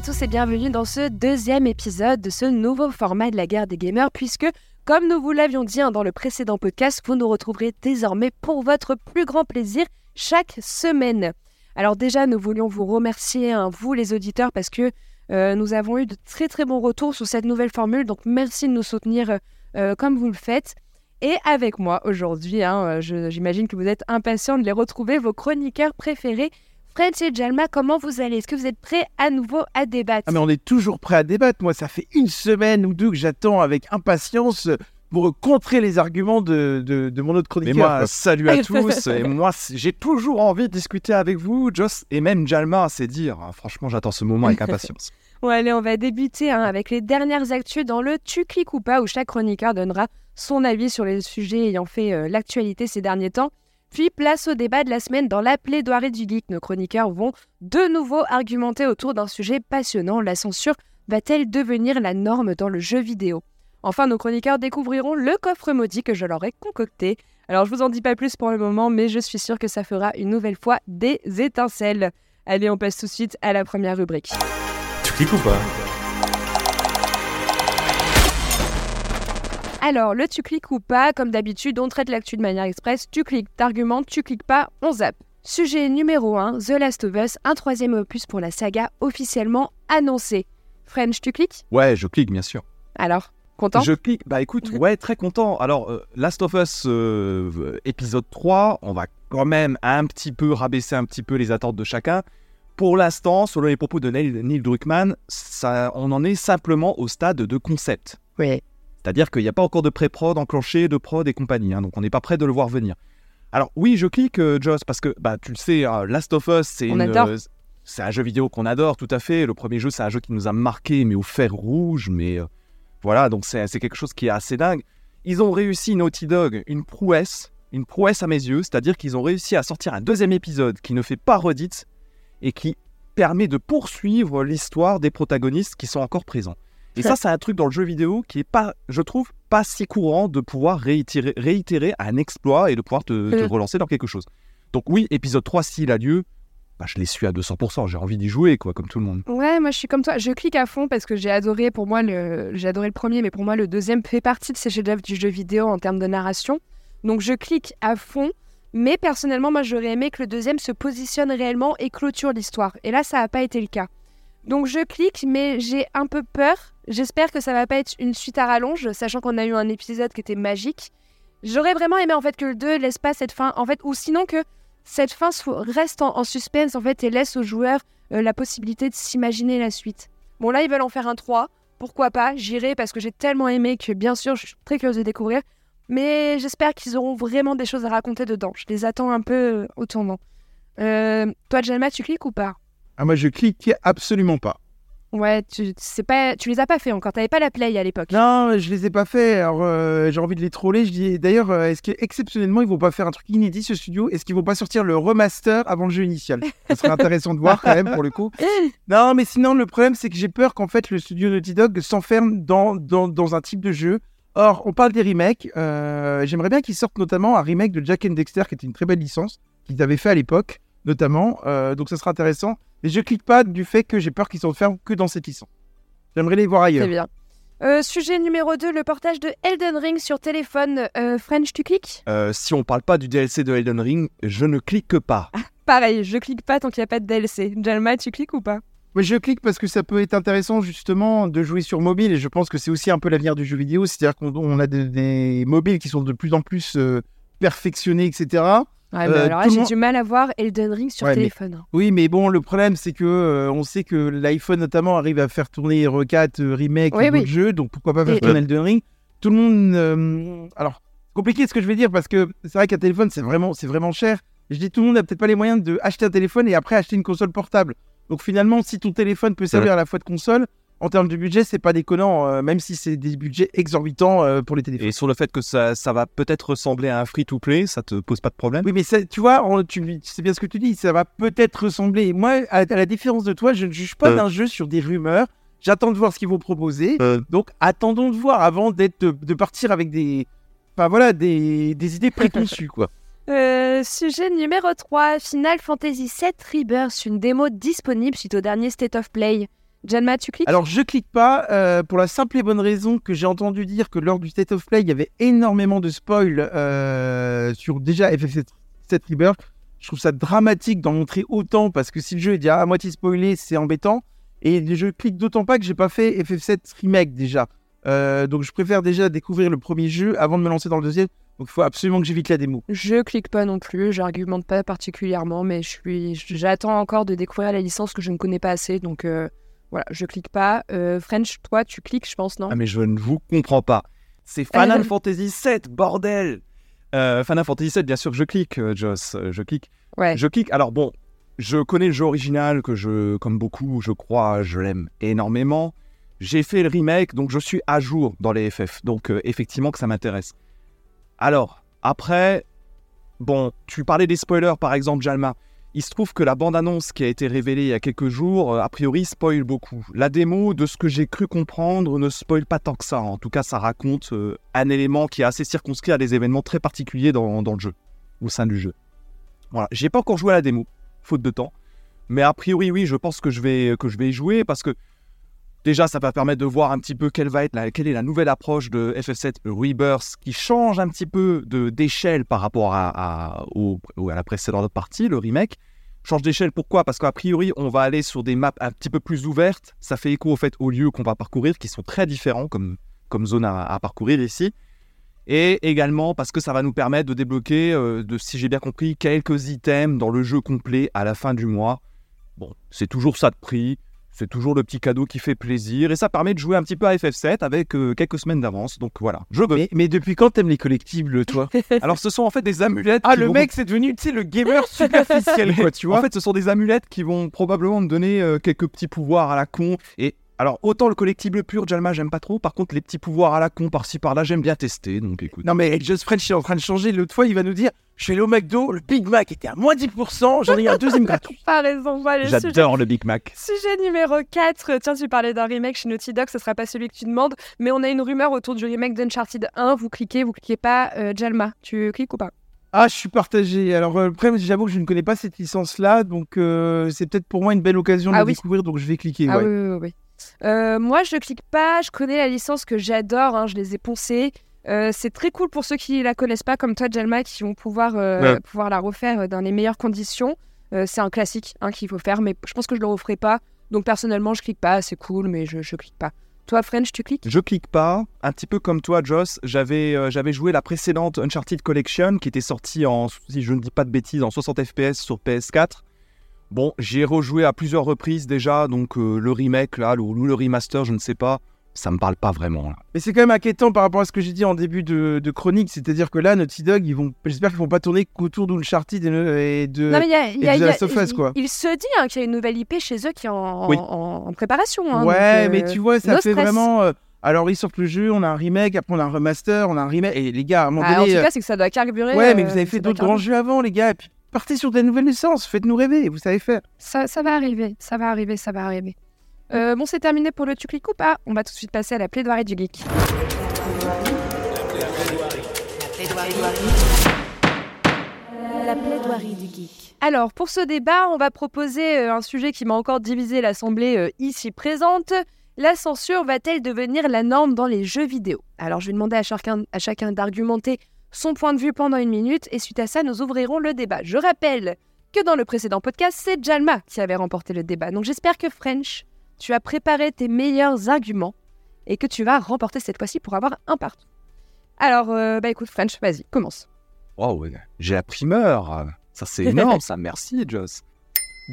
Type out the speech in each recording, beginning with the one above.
à tous et bienvenue dans ce deuxième épisode de ce nouveau format de la guerre des gamers puisque comme nous vous l'avions dit hein, dans le précédent podcast, vous nous retrouverez désormais pour votre plus grand plaisir chaque semaine. Alors déjà, nous voulions vous remercier, hein, vous les auditeurs, parce que euh, nous avons eu de très très bons retours sur cette nouvelle formule, donc merci de nous soutenir euh, comme vous le faites. Et avec moi aujourd'hui, hein, j'imagine que vous êtes impatients de les retrouver, vos chroniqueurs préférés. French et Jalma, comment vous allez? Est-ce que vous êtes prêts à nouveau à débattre? Ah mais on est toujours prêts à débattre. Moi, ça fait une semaine ou deux que j'attends avec impatience pour contrer les arguments de, de, mon autre chroniqueur. Mais moi, salut à tous. et moi, j'ai toujours envie de discuter avec vous, Joss, et même Jalma, c'est dire. Hein. Franchement, j'attends ce moment avec impatience. bon, allez, on va débuter hein, avec les dernières actus dans le Tu cliques ou pas, où chaque chroniqueur donnera son avis sur les sujets ayant fait euh, l'actualité ces derniers temps. Puis place au débat de la semaine dans la plaidoirie du geek. Nos chroniqueurs vont de nouveau argumenter autour d'un sujet passionnant. La censure va-t-elle devenir la norme dans le jeu vidéo? Enfin, nos chroniqueurs découvriront le coffre maudit que je leur ai concocté. Alors, je vous en dis pas plus pour le moment, mais je suis sûre que ça fera une nouvelle fois des étincelles. Allez, on passe tout de suite à la première rubrique. Tu cliques ou pas? Alors, le tu cliques ou pas, comme d'habitude, on traite l'actu de manière express. Tu cliques, t'argumentes, tu cliques pas, on zappe. Sujet numéro 1, The Last of Us, un troisième opus pour la saga officiellement annoncé. French, tu cliques? Ouais, je clique, bien sûr. Alors, content? Je clique, bah écoute, ouais, très content. Alors, euh, Last of Us euh, épisode 3, on va quand même un petit peu rabaisser un petit peu les attentes de chacun. Pour l'instant, selon les propos de Neil, Neil Druckmann, ça, on en est simplement au stade de concept. Oui. C'est-à-dire qu'il n'y a pas encore de pré-prod enclenché, de prod et compagnie, hein, donc on n'est pas prêt de le voir venir. Alors oui, je clique, euh, Joss, parce que bah, tu le sais, hein, Last of Us, c'est euh, c'est un jeu vidéo qu'on adore, tout à fait. Le premier jeu, c'est un jeu qui nous a marqué, mais au fer rouge, mais euh, voilà, donc c'est quelque chose qui est assez dingue. Ils ont réussi, Naughty Dog, une prouesse, une prouesse à mes yeux, c'est-à-dire qu'ils ont réussi à sortir un deuxième épisode qui ne fait pas redite et qui permet de poursuivre l'histoire des protagonistes qui sont encore présents. Et ça, c'est un truc dans le jeu vidéo qui est pas, je trouve, pas si courant de pouvoir réitérer, réitérer un exploit et de pouvoir te, mm. relancer dans quelque chose. Donc oui, épisode 3, s'il a lieu, bah, je l'ai su à 200%. J'ai envie d'y jouer, quoi, comme tout le monde. Ouais, moi je suis comme toi. Je clique à fond parce que j'ai adoré, pour moi, le... j'ai adoré le premier, mais pour moi, le deuxième fait partie de ces chefs-d'œuvre du jeu vidéo en termes de narration. Donc je clique à fond. Mais personnellement, moi j'aurais aimé que le deuxième se positionne réellement et clôture l'histoire. Et là, ça n'a pas été le cas. Donc je clique, mais j'ai un peu peur. J'espère que ça va pas être une suite à rallonge, sachant qu'on a eu un épisode qui était magique. J'aurais vraiment aimé en fait que le 2 laisse pas cette fin, en fait, ou sinon que cette fin reste en, suspense en fait et laisse aux joueurs euh, la possibilité de s'imaginer la suite. Bon là ils veulent en faire un 3, pourquoi pas, j'irai parce que j'ai tellement aimé que bien sûr je suis très curieuse de découvrir, mais j'espère qu'ils auront vraiment des choses à raconter dedans. Je les attends un peu euh, au tournant. Euh, toi Jalma, tu cliques ou pas? Ah, moi, je clique absolument pas. Ouais, tu sais pas, tu les as pas fait encore. T'avais pas la play à l'époque. Non, je les ai pas fait. Alors euh, j'ai envie de les troller. Je dis d'ailleurs, euh, est-ce qu'exceptionnellement ils vont pas faire un truc inédit ce studio? Est-ce qu'ils vont pas sortir le remaster avant le jeu initial? Ce serait intéressant de voir quand même pour le coup. Non, mais sinon le problème c'est que j'ai peur qu'en fait le studio Naughty Dog s'enferme dans, dans, dans, un type de jeu. Or, on parle des remakes. Euh, j'aimerais bien qu'ils sortent notamment un remake de Jack and Dexter qui était une très belle licence qu'ils avaient fait à l'époque notamment. Euh, donc ça sera intéressant. Mais je clique pas du fait que j'ai peur qu'ils s'enferment que dans cette licence. J'aimerais les voir ailleurs. C'est bien. Euh, sujet numéro 2, le portage de Elden Ring sur téléphone. Euh, French, tu cliques? Si on parle pas du DLC de Elden Ring, je ne clique pas. Ah, pareil, je clique pas tant qu'il n'y a pas de DLC. Jalma, tu cliques ou pas? Oui, je clique parce que ça peut être intéressant justement de jouer sur mobile et je pense que c'est aussi un peu l'avenir du jeu vidéo. C'est-à-dire qu'on a des, mobiles qui sont de plus en plus perfectionnés, etc. Ouais, mais euh, alors là, j'ai du mal à voir Elden Ring sur téléphone. Hein. Oui, mais bon, le problème, c'est que euh, on sait que l'iPhone notamment arrive à faire tourner R4 euh, remake oui, de jeux, donc pourquoi pas faire tourner Elden Ring Tout le monde. alors, compliqué ce que je vais dire parce que c'est vrai qu'un téléphone, c'est vraiment, c'est vraiment cher. Je dis tout le monde n'a peut-être pas les moyens d'acheter un téléphone et après acheter une console portable. Donc finalement, si ton téléphone peut servir à la fois de console, en termes de budget, c'est pas déconnant, euh, même si c'est des budgets exorbitants euh, pour les téléphones. Et sur le fait que ça, ça va peut-être ressembler à un free-to-play, ça te pose pas de problème? Oui, mais tu vois, tu, sais bien ce que tu dis, ça va peut-être ressembler. Moi, à, la différence de toi, je ne juge pas euh. d'un jeu sur des rumeurs. J'attends de voir ce qu'ils vont proposer. Donc, attendons de voir avant d'être de, partir avec des, enfin voilà, des, des idées préconçues, quoi. sujet numéro 3, Final Fantasy VII Rebirth, une démo disponible suite au dernier State of Play. Janma, tu cliques? Alors, je clique pas euh, pour la simple et bonne raison que j'ai entendu dire que lors du State of Play, il y avait énormément de spoil euh, sur déjà FF7 Rebirth. Je trouve ça dramatique d'en montrer autant parce que si le jeu est déjà à moitié spoilé, c'est embêtant. Et je clique d'autant pas que j'ai pas fait FF7 Remake déjà. Euh, donc, je préfère déjà découvrir le premier jeu avant de me lancer dans le deuxième. Donc, il faut absolument que j'évite la démo. Je clique pas non plus, j'argumente pas particulièrement, mais je suis, j'attends encore de découvrir la licence que je ne connais pas assez, donc euh, voilà, je clique pas. Euh, French, toi, tu cliques, je pense, non Ah mais je ne vous comprends pas. C'est Final Fantasy VII, bordel euh, Final Fantasy VII, bien sûr que je clique, euh, Joss, euh, je clique. Ouais. Je clique. Alors bon, je connais le jeu original que je, comme beaucoup, je crois, je l'aime énormément. J'ai fait le remake, donc je suis à jour dans les FF. Donc euh, effectivement que ça m'intéresse. Alors, après, bon, tu parlais des spoilers, par exemple, Jalma. Il se trouve que la bande-annonce qui a été révélée il y a quelques jours, euh, a priori, spoil beaucoup. La démo, de ce que j'ai cru comprendre, ne spoil pas tant que ça. En tout cas, ça raconte euh, un élément qui est assez circonscrit à des événements très particuliers dans, le jeu, au sein du jeu. Voilà, j'ai pas encore joué à la démo, faute de temps. Mais a priori, oui, je pense que je vais, que je vais y jouer parce que déjà, ça va permettre de voir un petit peu quelle va être quelle est la nouvelle approche de FF7 Rebirth qui change un petit peu d'échelle par rapport à, au- à la précédente partie, le remake. Change d'échelle pourquoi? Parce qu'a priori, on va aller sur des maps un petit peu plus ouvertes. Ça fait écho au fait aux lieux qu'on va parcourir qui sont très différents comme, comme zone à, à parcourir ici. Et également parce que ça va nous permettre de débloquer, euh, de, si j'ai bien compris, quelques items dans le jeu complet à la fin du mois. Bon, c'est toujours ça de prix, c'est toujours le petit cadeau qui fait plaisir, et ça permet de jouer un petit peu à FF7 avec euh, quelques semaines d'avance. Donc voilà, je veux. Mais, mais depuis quand t'aimes les collectibles, toi Alors ce sont en fait des amulettes. Ah, le vont- mec, c'est devenu, tu sais, le gamer superficiel, quoi, tu vois En fait, ce sont des amulettes qui vont probablement me donner euh, quelques petits pouvoirs à la con. Et alors, autant le collectible pur, Jalma, j'aime pas trop. Par contre, les petits pouvoirs à la con par-ci par-là, j'aime bien tester. Donc écoute. Non mais Just French est en train de changer. L'autre fois, il va nous dire Je suis allé au McDo, le Big Mac était à moins 10%, j'en ai eu un deuxième gratuit. Pas raison, voilà, le sujet, J'adore le Big Mac. sujet numéro 4. Tiens, tu parlais d'un remake chez Naughty Dog, ce sera pas celui que tu demandes, mais on a une rumeur autour du remake d'Uncharted 1. Vous cliquez, vous cliquez pas. Euh, Jalma, tu cliques ou pas? Ah, je suis partagé. Alors, euh, le problème, j'avoue que je ne connais pas cette licence-là, donc euh, c'est peut-être pour moi une belle occasion de Ah la oui. découvrir, donc je vais cliquer. Ah ouais. oui, oui, oui. Euh, moi, je clique pas. Je connais la licence que j'adore. hein, je les ai poncées. Euh, c'est très cool pour ceux qui la connaissent pas, comme toi, Jalma, qui vont pouvoir, euh, Ouais. pouvoir la refaire dans les meilleures conditions. C'est un classique hein, qu'il faut faire, mais je pense que je le referai pas. Donc personnellement, je clique pas. C'est cool, mais je, je clique pas. Toi, French, tu cliques? Je clique pas. Un petit peu comme toi, Joss, j'avais euh, j'avais joué la précédente Uncharted Collection qui était sortie en, si je ne dis pas de bêtises, en 60 FPS sur PS4. Bon, j'y ai rejoué à plusieurs reprises déjà, donc euh, le remake là, ou le, le remaster, je ne sais pas, ça me parle pas vraiment là. Mais c'est quand même inquiétant par rapport à ce que j'ai dit en début de, de chronique, c'est-à-dire que là, Naughty Dog, ils vont, j'espère qu'ils vont pas tourner qu'autour d'Uncharted et, et de. Non, mais il y a, il y a- et de il y a- Last of Us, quoi. il se dit hein, qu'il y a une nouvelle IP chez eux qui est en, Oui. en- en préparation. hein, ouais, donc, mais euh, tu vois, ça no fait stress. vraiment. euh, alors, ils sortent le jeu, on a un remake, après on a un remaster, on a un remake. Et les gars, à un moment Ah, en donné. tout euh, cas, c'est que ça doit carburer. ouais, mais vous avez fait d'autres grands jeux avant, les gars. Et puis, partez sur des nouvelles licences, faites-nous rêver, vous savez faire. Ça, ça va arriver, ça va arriver, ça va arriver. Euh, bon, c'est terminé pour le tu cliques ou pas On va tout de suite passer à la plaidoirie du geek. La plaidoirie du geek. Alors, pour ce débat, on va proposer euh, un sujet qui m'a encore divisé l'Assemblée euh, ici présente. La censure va-t-elle devenir la norme dans les jeux vidéo? Alors, je vais demander à chacun, à chacun d'argumenter son point de vue pendant une minute et suite à ça, nous ouvrirons le débat. Je rappelle que dans le précédent podcast, c'est Jalma qui avait remporté le débat. Donc, j'espère que French, tu as préparé tes meilleurs arguments et que tu vas remporter cette fois-ci pour avoir un partout. Alors, euh, bah écoute, French, vas-y, commence. Wow, j'ai la primeur. Ça, c'est énorme, ça. Merci, Joss.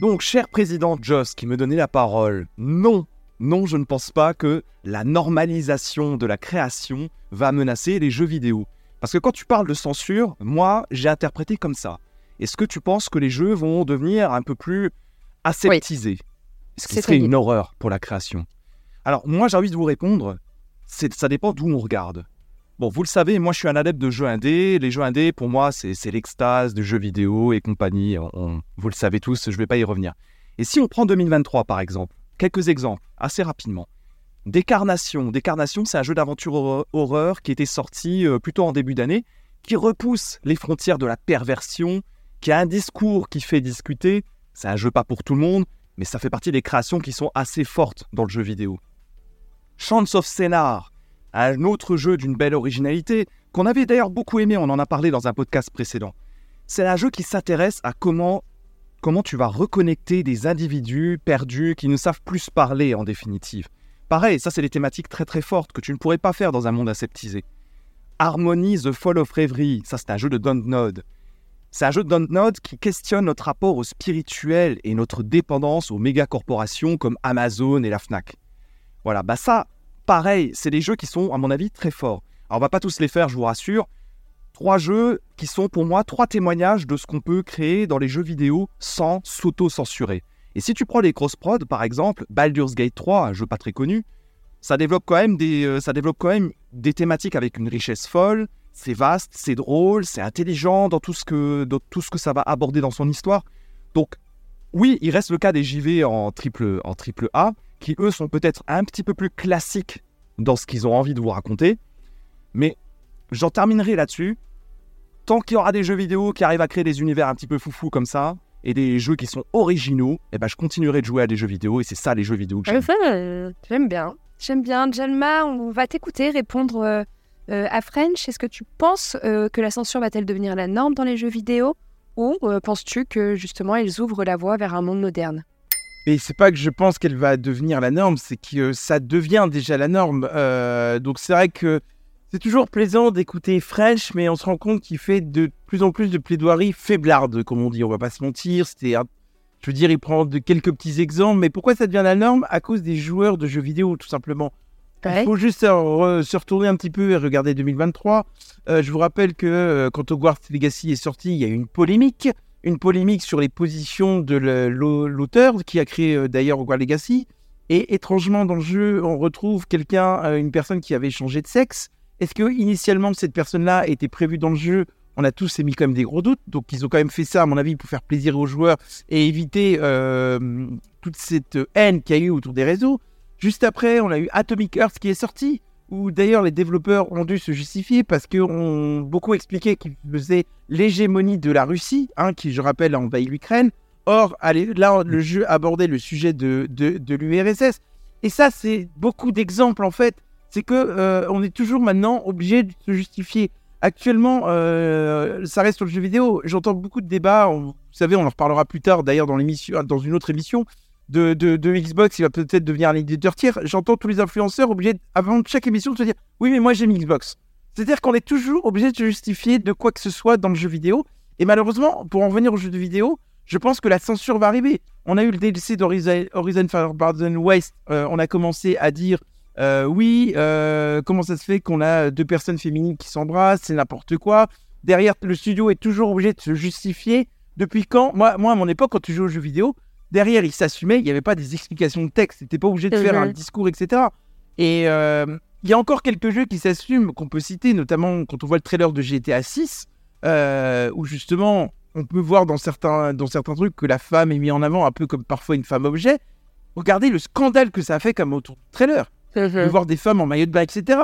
Donc, cher président Joss, qui me donnait la parole, non, non, je ne pense pas que la normalisation de la création va menacer les jeux vidéo. Parce que quand tu parles de censure, moi, j'ai interprété comme ça. Est-ce que tu penses que les jeux vont devenir un peu plus aseptisés? Ce qui serait une horreur pour la création? Alors, moi, j'ai envie de vous répondre, ça dépend d'où on regarde. Bon, vous le savez, moi je suis un adepte de jeux indés. Les jeux indés, pour moi, c'est c'est l'extase de jeux vidéo et compagnie. On- on- vous le savez tous, je ne vais pas y revenir. Et si on prend 2023 par exemple, quelques exemples, assez rapidement. Décarnation. Décarnation, c'est un jeu d'aventure horreur- qui était sorti euh, plutôt en début d'année, qui repousse les frontières de la perversion, qui a un discours qui fait discuter. C'est un jeu pas pour tout le monde, mais ça fait partie des créations qui sont assez fortes dans le jeu vidéo. Chants of Scénar, un autre jeu d'une belle originalité, qu'on avait d'ailleurs beaucoup aimé, on en a parlé dans un podcast précédent. C'est un jeu qui s'intéresse à comment, comment tu vas reconnecter des individus perdus qui ne savent plus parler en définitive. Pareil, ça c'est des thématiques très très fortes que tu ne pourrais pas faire dans un monde aseptisé. Harmony The Fall of Reverie, ça c'est un jeu de Dontnod. C'est un jeu de Dontnod qui questionne notre rapport au spirituel et notre dépendance aux méga corporations comme Amazon et la Fnac. Voilà, bah ça, pareil, c'est des jeux qui sont à mon avis très forts. Alors on va pas tous les faire, je vous rassure. Trois jeux qui sont pour moi trois témoignages de ce qu'on peut créer dans les jeux vidéo sans s'auto-censurer. Et si tu prends les cross-prod, par exemple, Baldur's Gate 3, un jeu pas très connu, ça développe quand même des, euh, ça développe quand même des thématiques avec une richesse folle. C'est vaste, c'est drôle, c'est intelligent dans tout, ce que, dans tout ce que ça va aborder dans son histoire. Donc, oui, il reste le cas des JV en triple, en triple A, qui eux sont peut-être un petit peu plus classiques dans ce qu'ils ont envie de vous raconter. Mais j'en terminerai là-dessus. Tant qu'il y aura des jeux vidéo qui arrivent à créer des univers un petit peu foufou comme ça, et des jeux qui sont originaux, eh ben, je continuerai de jouer à des jeux vidéo, et c'est ça les jeux vidéo que j'aime. Euh, J'aime bien. J'aime bien. Jalma, on va t'écouter répondre euh, euh, à French. Est-ce que tu penses euh, que la censure va-t-elle devenir la norme dans les jeux vidéo? Ou euh, penses-tu que justement ils ouvrent la voie vers un monde moderne? Et c'est pas que je pense qu'elle va devenir la norme, c'est que ça devient déjà la norme. Euh, donc c'est vrai que c'est toujours plaisant d'écouter French, mais on se rend compte qu'il fait de plus en plus de plaidoiries faiblardes, comme on dit. On va pas se mentir. C'était, un- je veux dire, il prend de quelques petits exemples, mais pourquoi ça devient la norme? À cause des joueurs de jeux vidéo, tout simplement. Ouais. Il faut juste se, re- se retourner un petit peu et regarder 2023. Euh, je vous rappelle que euh, quand Hogwarts Legacy est sorti, il y a eu une polémique. Une polémique sur les positions de l'auteur qui a créé euh, d'ailleurs Hogwarts Legacy. Et étrangement, dans le jeu, on retrouve quelqu'un, euh, une personne qui avait changé de sexe. Est-ce que initialement cette personne-là était prévue dans le jeu? On a tous émis quand même des gros doutes. Donc ils ont quand même fait ça, à mon avis, pour faire plaisir aux joueurs et éviter euh, toute cette haine qu'il y a eu autour des réseaux. Juste après, on a eu Atomic Heart qui est sorti, où d'ailleurs les développeurs ont dû se justifier parce qu'on beaucoup expliqué qu'ils faisaient l'hégémonie de la Russie, hein, qui, je rappelle, a envahi l'Ukraine. Or, allez, là, le jeu abordait le sujet de, de l'URSS. Et ça, c'est beaucoup d'exemples, en fait. C'est que euh, on est toujours maintenant obligé de se justifier. Actuellement, euh, ça reste sur le jeu vidéo. J'entends beaucoup de débats. vous savez, on en reparlera plus tard, d'ailleurs, dans, l'émission, dans une autre émission de, de, de Xbox. Il va peut-être devenir un éditeur tiers. J'entends tous les influenceurs obligés, avant chaque émission, de se dire Oui, mais moi, j'aime Xbox. C'est-à-dire qu'on est toujours obligé de se justifier de quoi que ce soit dans le jeu vidéo. Et malheureusement, pour en venir au jeu vidéo, je pense que la censure va arriver. On a eu le DLC d'Horizon Horizon Forbidden West. Euh, on a commencé à dire euh, oui, euh, comment ça se fait qu'on a deux personnes féminines qui s'embrassent, c'est n'importe quoi. Derrière, le studio est toujours obligé de se justifier. Depuis quand? Moi, moi, à mon époque, quand tu jouais aux jeux vidéo, derrière, il s'assumait, il n'y avait pas des explications de texte. Tu n'étais pas obligé de faire Mhm. un discours, etc. Et euh, il y a encore quelques jeux qui s'assument, qu'on peut citer, notamment quand on voit le trailer de GTA 6, euh, où justement, on peut voir dans certains, dans certains trucs que la femme est mise en avant un peu comme parfois une femme objet. Regardez le scandale que ça a fait comme autour du trailer de voir des femmes en maillot de bain, etc.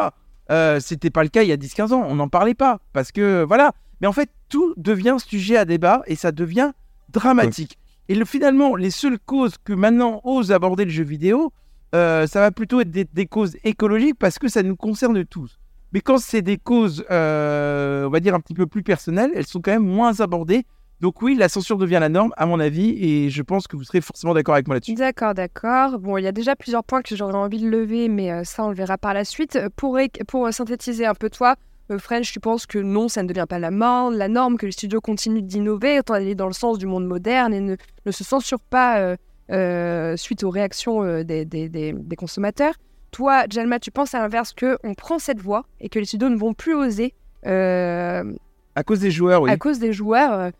Euh, C'était pas le cas il y a 10-15 ans, on n'en parlait pas, parce que voilà. Mais en fait, tout devient sujet à débat et ça devient dramatique. Et le, finalement, les seules causes que maintenant osent aborder le jeu vidéo, euh, ça va plutôt être des, des causes écologiques parce que ça nous concerne tous. Mais quand c'est des causes, euh, on va dire, un petit peu plus personnelles, elles sont quand même moins abordées. Donc oui, la censure devient la norme, à mon avis, et je pense que vous serez forcément d'accord avec moi là-dessus. D'accord, d'accord. Bon, il y a déjà plusieurs points que j'aurais envie de lever, mais euh, ça, on le verra par la suite. Euh, Pour, pour euh, synthétiser un peu toi, French, tu penses que non, ça ne devient pas la norme, la norme, que les studios continuent d'innover, autant aller dans le sens du monde moderne et ne, ne se censurent pas euh, euh, suite aux réactions euh, des, des- des- des consommateurs. Toi, Jalma, tu penses à l'inverse que on prend cette voie et que les studios ne vont plus oser, À cause des joueurs, oui. à cause des joueurs,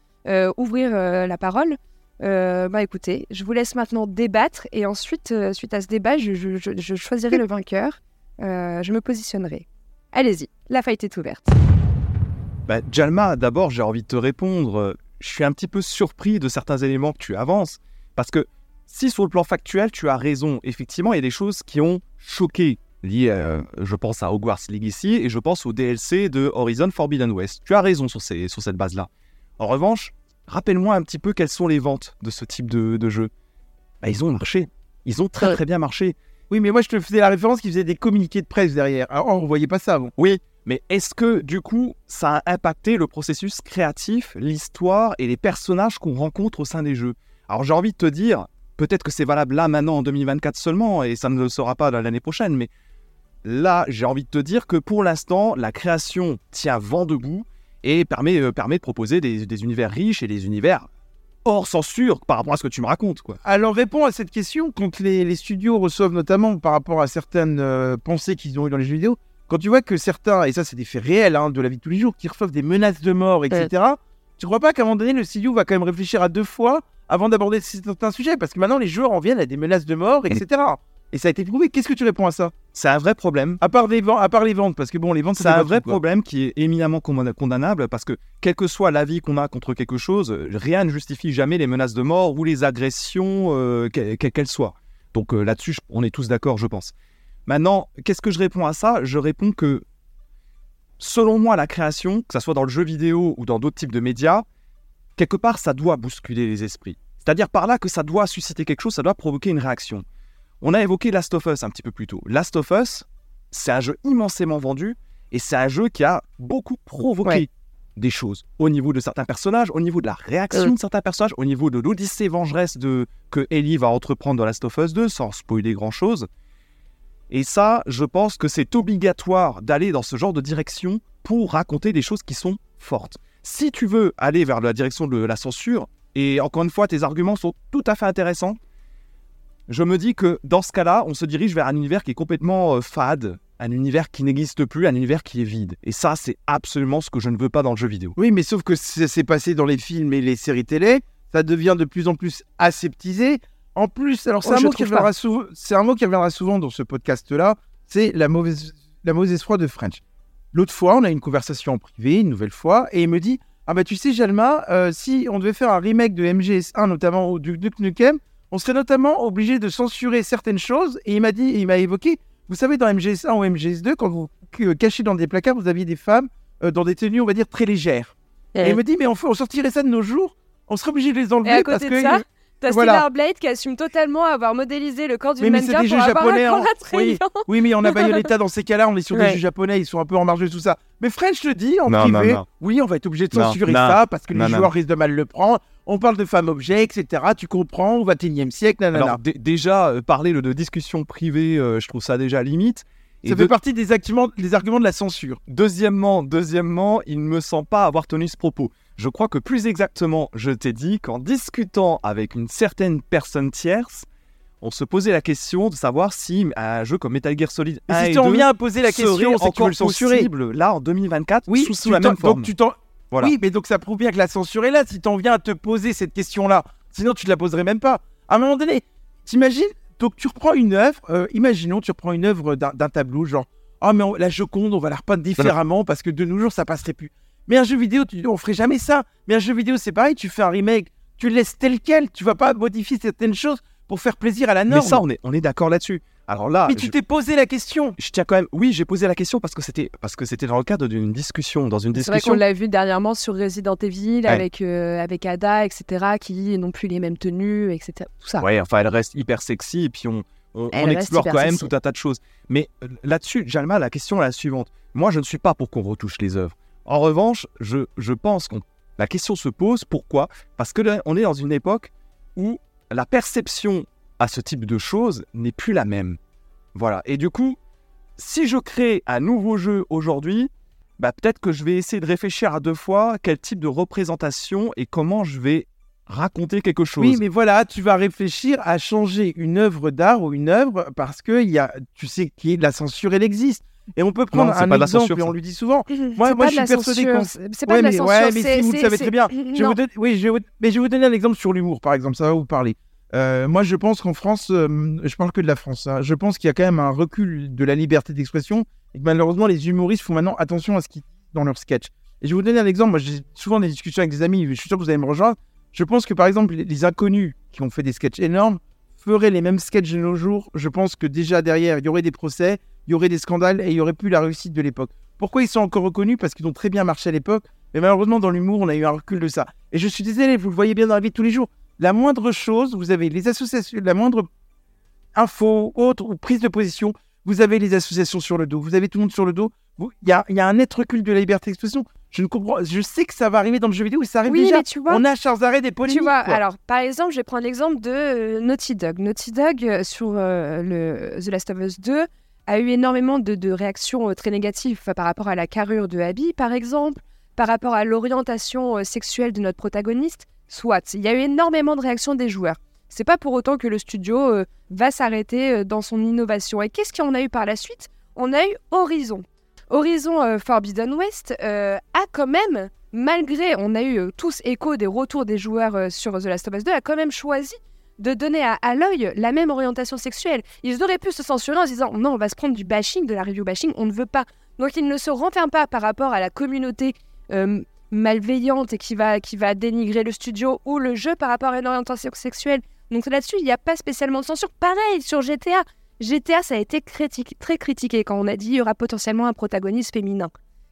ouvrir euh, la parole. Euh, bah écoutez, je vous laisse maintenant débattre et ensuite, euh, suite à ce débat, je, choisirai le vainqueur. Euh, je me positionnerai. Allez-y, la fight est ouverte. Bah, Jalma, d'abord, j'ai envie de te répondre. euh, Je suis un petit peu surpris de certains éléments que tu avances. Parce que si sur le plan factuel, tu as raison, effectivement, il y a des choses qui ont choqué. Euh, je pense à Hogwarts Legacy et je pense au DLC de Horizon Forbidden West. Tu as raison sur, ces- sur cette base-là. En revanche, rappelle-moi un petit peu quelles sont les ventes de ce type de, de jeu. bah, ils ont marché. Ils ont très très bien marché. Oui, mais moi, je te faisais la référence qu'ils faisaient des communiqués de presse derrière. Alors, on ne voyait pas ça avant. Oui, mais est-ce que du coup, ça a impacté le processus créatif, l'histoire et les personnages qu'on rencontre au sein des jeux? Alors j'ai envie de te dire, peut-être que c'est valable là maintenant en 2024 seulement et ça ne le sera pas l'année prochaine, mais là j'ai envie de te dire que pour l'instant, la création tient vent debout et permet, euh, permet de proposer des, des univers riches et des univers hors censure par rapport à ce que tu me racontes. quoi. Alors, réponds à cette question quand les, les studios reçoivent notamment par rapport à certaines euh, pensées qu'ils ont eues dans les jeux vidéo. Quand tu vois que certains, et ça, c'est des faits réels hein, de la vie de tous les jours, qui reçoivent des menaces de mort, etc., tu crois pas qu'à un moment donné, le studio va quand même réfléchir à deux fois avant d'aborder certains sujets? Parce que maintenant, les joueurs en viennent à des menaces de mort, etc. Et ça a été prouvé. Qu'est-ce que tu réponds à ça? C'est un vrai problème. à part, des ventes, à part les ventes, parce que bon, les ventes, C'est un vrai tout, problème qui est éminemment condamna- condamnable parce que quel que soit l'avis qu'on a contre quelque chose, rien ne justifie jamais les menaces de mort ou les agressions, euh, que- que- qu'elles soient. Donc euh, là-dessus, on est tous d'accord, je pense. Maintenant, qu'est-ce que je réponds à ça? Je réponds que, selon moi, la création, que ce soit dans le jeu vidéo ou dans d'autres types de médias, quelque part, ça doit bousculer les esprits. C'est-à-dire par là que ça doit susciter quelque chose, ça doit provoquer une réaction. On a évoqué Last of Us un petit peu plus tôt. Last of Us, c'est un jeu immensément vendu et c'est un jeu qui a beaucoup provoqué Ouais. des choses au niveau de certains personnages, au niveau de la réaction Euh. de certains personnages, au niveau de l'odyssée vengeresse de, que Ellie va entreprendre dans Last of Us 2, sans spoiler grand-chose. Et ça, je pense que c'est obligatoire d'aller dans ce genre de direction pour raconter des choses qui sont fortes. Si tu veux aller vers la direction de la censure, et encore une fois, tes arguments sont tout à fait intéressants, je me dis que dans ce cas-là, on se dirige vers un univers qui est complètement euh, fade, un univers qui n'existe plus, un univers qui est vide. Et ça, c'est absolument ce que je ne veux pas dans le jeu vidéo. Oui, mais sauf que ça s'est passé dans les films et les séries télé, ça devient de plus en plus aseptisé. En plus, alors c'est Oh, un mot qui reviendra souvent, c'est un mot qui reviendra souvent dans ce podcast-là, c'est la mauvaise, la mauvaise foi de French. L'autre fois, on a eu une conversation en privé, une nouvelle fois, et il me dit, ah bah tu sais Jalma, euh, si on devait faire un remake de MGS1, notamment au Duke Duke Nukem, on serait notamment obligé de censurer certaines choses. Et il m'a dit, il m'a évoqué, vous savez dans MGS1 ou MGS2, quand vous euh, cachez dans des placards, vous aviez des femmes euh, dans des tenues, on va dire très légères. Et il me dit, mais on, sortirait ça de nos jours, on serait obligé de les enlever Et à parce côté que. de ça, t'as voilà. Blade qui assume totalement avoir modélisé le corps d'une mais c'est mannequin des pour jeux avoir japonais. un corps hein. Oui, oui, mais on a Bayonetta dans ces cas-là, on est sur des jeux japonais, ils sont un peu en marge de tout ça. Mais French te dit en Non, privé, non. oui, on va être obligé de censurer non, ça parce que non, les non. joueurs risquent de mal le prendre. On parle de femmes objets, etc. Tu comprends, au 21 e siècle, nanana. Alors dé- déjà, euh, parler de discussion privée, euh, je trouve ça déjà limite. Et ça de- fait partie des arguments, des arguments de la censure. Deuxièmement, deuxièmement, il ne me semble pas avoir tenu ce propos. Je crois que plus exactement, je t'ai dit qu'en discutant avec une certaine personne tierce, on se posait la question de savoir si un jeu comme Metal Gear Solid Mais 1 si et 2 viens à poser la question, c'est encore le censurer. possible là en 2024 Oui, sous, sous la même forme. Donc tu Voilà. Oui, mais donc ça prouve bien que la censure est là si t'en viens à te poser cette question-là. Sinon, tu te la poserais même pas. À un moment donné, t'imagines Donc tu reprends une œuvre, euh, imaginons, tu reprends une œuvre d'un tableau, genre, ah, mais on- la Joconde, on va la repeindre différemment parce que de nos jours, ça passerait plus. Mais un jeu vidéo, tu, on ferait jamais ça. Mais un jeu vidéo, c'est pareil, tu fais un remake, tu le laisses tel quel, tu vas pas modifier certaines choses pour faire plaisir à la Mais norme. ça, on est, on est d'accord là-dessus. Alors là, Mais tu je- t'es posé la question. je tiens quand même. Oui, j'ai posé la question parce que c'était parce que c'était dans le cadre d'une discussion, dans une C'est vrai qu'on discussion. l'a vu dernièrement sur Resident Evil Ouais. avec, euh, avec Ada, etc., qui n'ont plus les mêmes tenues, etc. Tout ça. Ouais, enfin, elle reste hyper sexy et puis on, on, explore quand même sexy. tout un tas de choses. Mais euh, là-dessus, Jalma, la question est la suivante. Moi, je ne suis pas pour qu'on retouche les œuvres. En revanche, je, je pense qu'on la question se pose. Pourquoi? Parce que là, on est dans une époque où la perception à ce type de choses n'est plus la même. Voilà. Et du coup, si je crée un nouveau jeu aujourd'hui, bah, peut-être que je vais essayer de réfléchir à deux fois quel type de représentation et comment je vais raconter quelque chose. Oui, mais voilà, tu vas réfléchir à changer une œuvre d'art ou une œuvre parce que il y a, tu sais, la censure, elle existe. Et on peut prendre Non, c'est un pas de la exemple, censure, et on lui dit souvent. Moi, pas je suis persuadé qu'on- c'est- pas Ouais, de la mais, censure. ouais, mais si vous le savez très bien. Je vais Non. vous donner- oui, je vais vous- mais je vais vous donner un exemple sur l'humour, par exemple, ça va vous parler. Euh, moi, je pense qu'en France, euh, je parle que de la France, hein, je pense qu'il y a quand même un recul de la liberté d'expression et que malheureusement, les humoristes font maintenant attention à ce qu'ils disent dans leurs sketchs. Et je vais vous donner un exemple. Moi, j'ai souvent des discussions avec des amis, je suis sûr que vous allez me rejoindre. Je pense que par exemple, les, inconnus qui ont fait des sketchs énormes feraient les mêmes sketchs de nos jours. Je pense que déjà derrière, il y aurait des procès, il y aurait des scandales et il y aurait plus la réussite de l'époque. Pourquoi ils sont encore reconnus? Parce qu'ils ont très bien marché à l'époque. Mais malheureusement, dans l'humour, on a eu un recul de ça. Et je suis désolé, vous le voyez bien dans la vie de tous les jours. La moindre chose, vous avez les associations, la moindre info, autre ou prise de position, vous avez les associations sur le dos, vous avez tout le monde sur le dos. Il y a, il y a un net recul de la liberté d'expression. Je ne comprends, je sais que ça va arriver dans le jeu vidéo et ça arrive Oui, déjà. mais tu vois, On a sans arrêt des polémiques. Tu vois, quoi. alors par exemple, je vais prendre l'exemple de euh, Naughty Dog. Naughty Dog euh, sur euh, le The Last of Us 2 a eu énormément de, de réactions euh, très négatives par rapport à la carrure de Abby, par exemple, par rapport à l'orientation sexuelle de notre protagoniste. Soit, il y a eu énormément de réactions des joueurs. C'est pas pour autant que le studio euh, va s'arrêter euh, dans son innovation. Et qu'est-ce qu'on a eu par la suite? On a eu Horizon. Horizon euh, Forbidden West a quand même malgré, on a eu tous écho des retours des joueurs sur The Last of Us 2, a quand même choisi de donner à, l'œil la même orientation sexuelle. Ils auraient pu se censurer en se disant non, on va se prendre du bashing, de la review bashing, on ne veut pas. Donc ils ne se renferment pas par rapport à la communauté malveillante et qui va, qui va dénigrer le studio ou le jeu par rapport à une orientation sexuelle. Donc là-dessus, il n'y a pas spécialement de censure. Pareil sur GTA. GTA, ça a été très critiqué quand on a dit il y aura potentiellement un protagoniste féminin.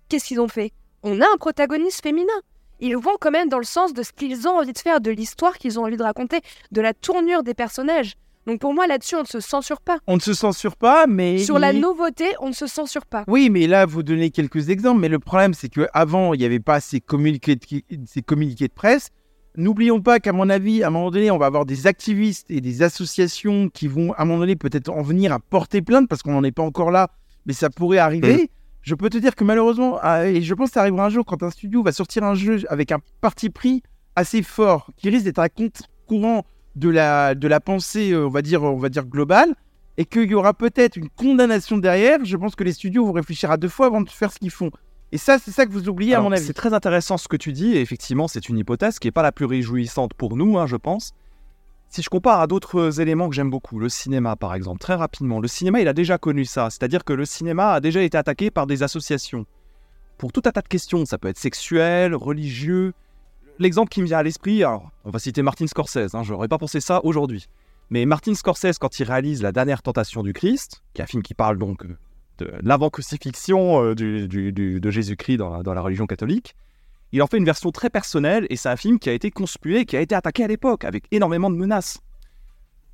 Qu'est-ce qu'ils ont fait? On a un protagoniste féminin. Ils vont quand même dans le sens de ce qu'ils ont envie de faire, de l'histoire qu'ils ont envie de raconter, de la tournure des personnages. Donc pour moi, là-dessus, on ne se censure pas. On ne se censure pas, mais. Sur la nouveauté, on ne se censure pas. Oui, mais là, vous donnez quelques exemples. Mais le problème, c'est qu'avant, il n'y avait pas ces communiqués, de, ces communiqués de presse. N'oublions pas qu'à mon avis, à un moment donné, on va avoir des activistes et des associations qui vont, à un moment donné, peut-être en venir à porter plainte parce qu'on n'en est pas encore là, mais ça pourrait arriver. Je peux te dire que malheureusement, ah, et je pense que ça arrivera un jour quand un studio va sortir un jeu avec un parti pris assez fort, qui risque d'être à compte courant de la, de la pensée, euh, on va dire, on va dire globale, et qu'il y aura peut-être une condamnation derrière, je pense que les studios vont réfléchir à deux fois avant de faire ce qu'ils font. Et ça, c'est ça que vous oubliez, à mon avis. C'est très intéressant ce que tu dis, et effectivement, c'est une hypothèse qui n'est pas la plus réjouissante pour nous, hein, je pense. Si je compare à d'autres éléments que j'aime beaucoup, le cinéma par exemple, très rapidement, le cinéma il a déjà connu ça, c'est-à-dire que le cinéma a déjà été attaqué par des associations. Pour tout un tas de questions, ça peut être sexuel, religieux. L'exemple qui me vient à l'esprit, alors on va citer Martin Scorsese, hein, je n'aurais pas pensé ça aujourd'hui. Mais Martin Scorsese, quand il réalise La dernière tentation du Christ, qui est un film qui parle donc euh, de l'avant-crucifixion euh, de Jésus-Christ dans dans la religion catholique, il en fait une version très personnelle et c'est un film qui a été conspué, qui a été attaqué à l'époque avec énormément de menaces.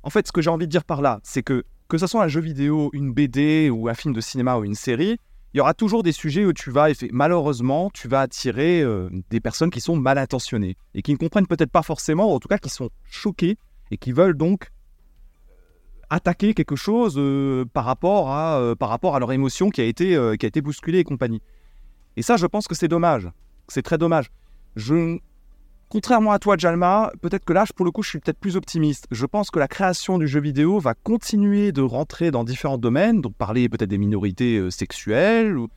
En fait, ce que j'ai envie de dire par là, c'est que que ce soit un jeu vidéo, une BD ou un film de cinéma ou une série, il y aura toujours des sujets où tu vas, malheureusement, tu vas attirer euh, des personnes qui sont mal intentionnées et qui ne comprennent peut-être pas forcément, ou en tout cas qui sont choquées et qui veulent donc euh, attaquer quelque chose euh, par, rapport à, par rapport à leur émotion qui a été, qui a été bousculée et compagnie. Et ça, je pense que c'est dommage. C'est très dommage. Je... Contrairement à toi, Jalma, peut-être que là, pour le coup, je suis peut-être plus optimiste. Je pense que la création du jeu vidéo va continuer de rentrer dans différents domaines, donc parler peut-être des minorités euh, sexuelles ou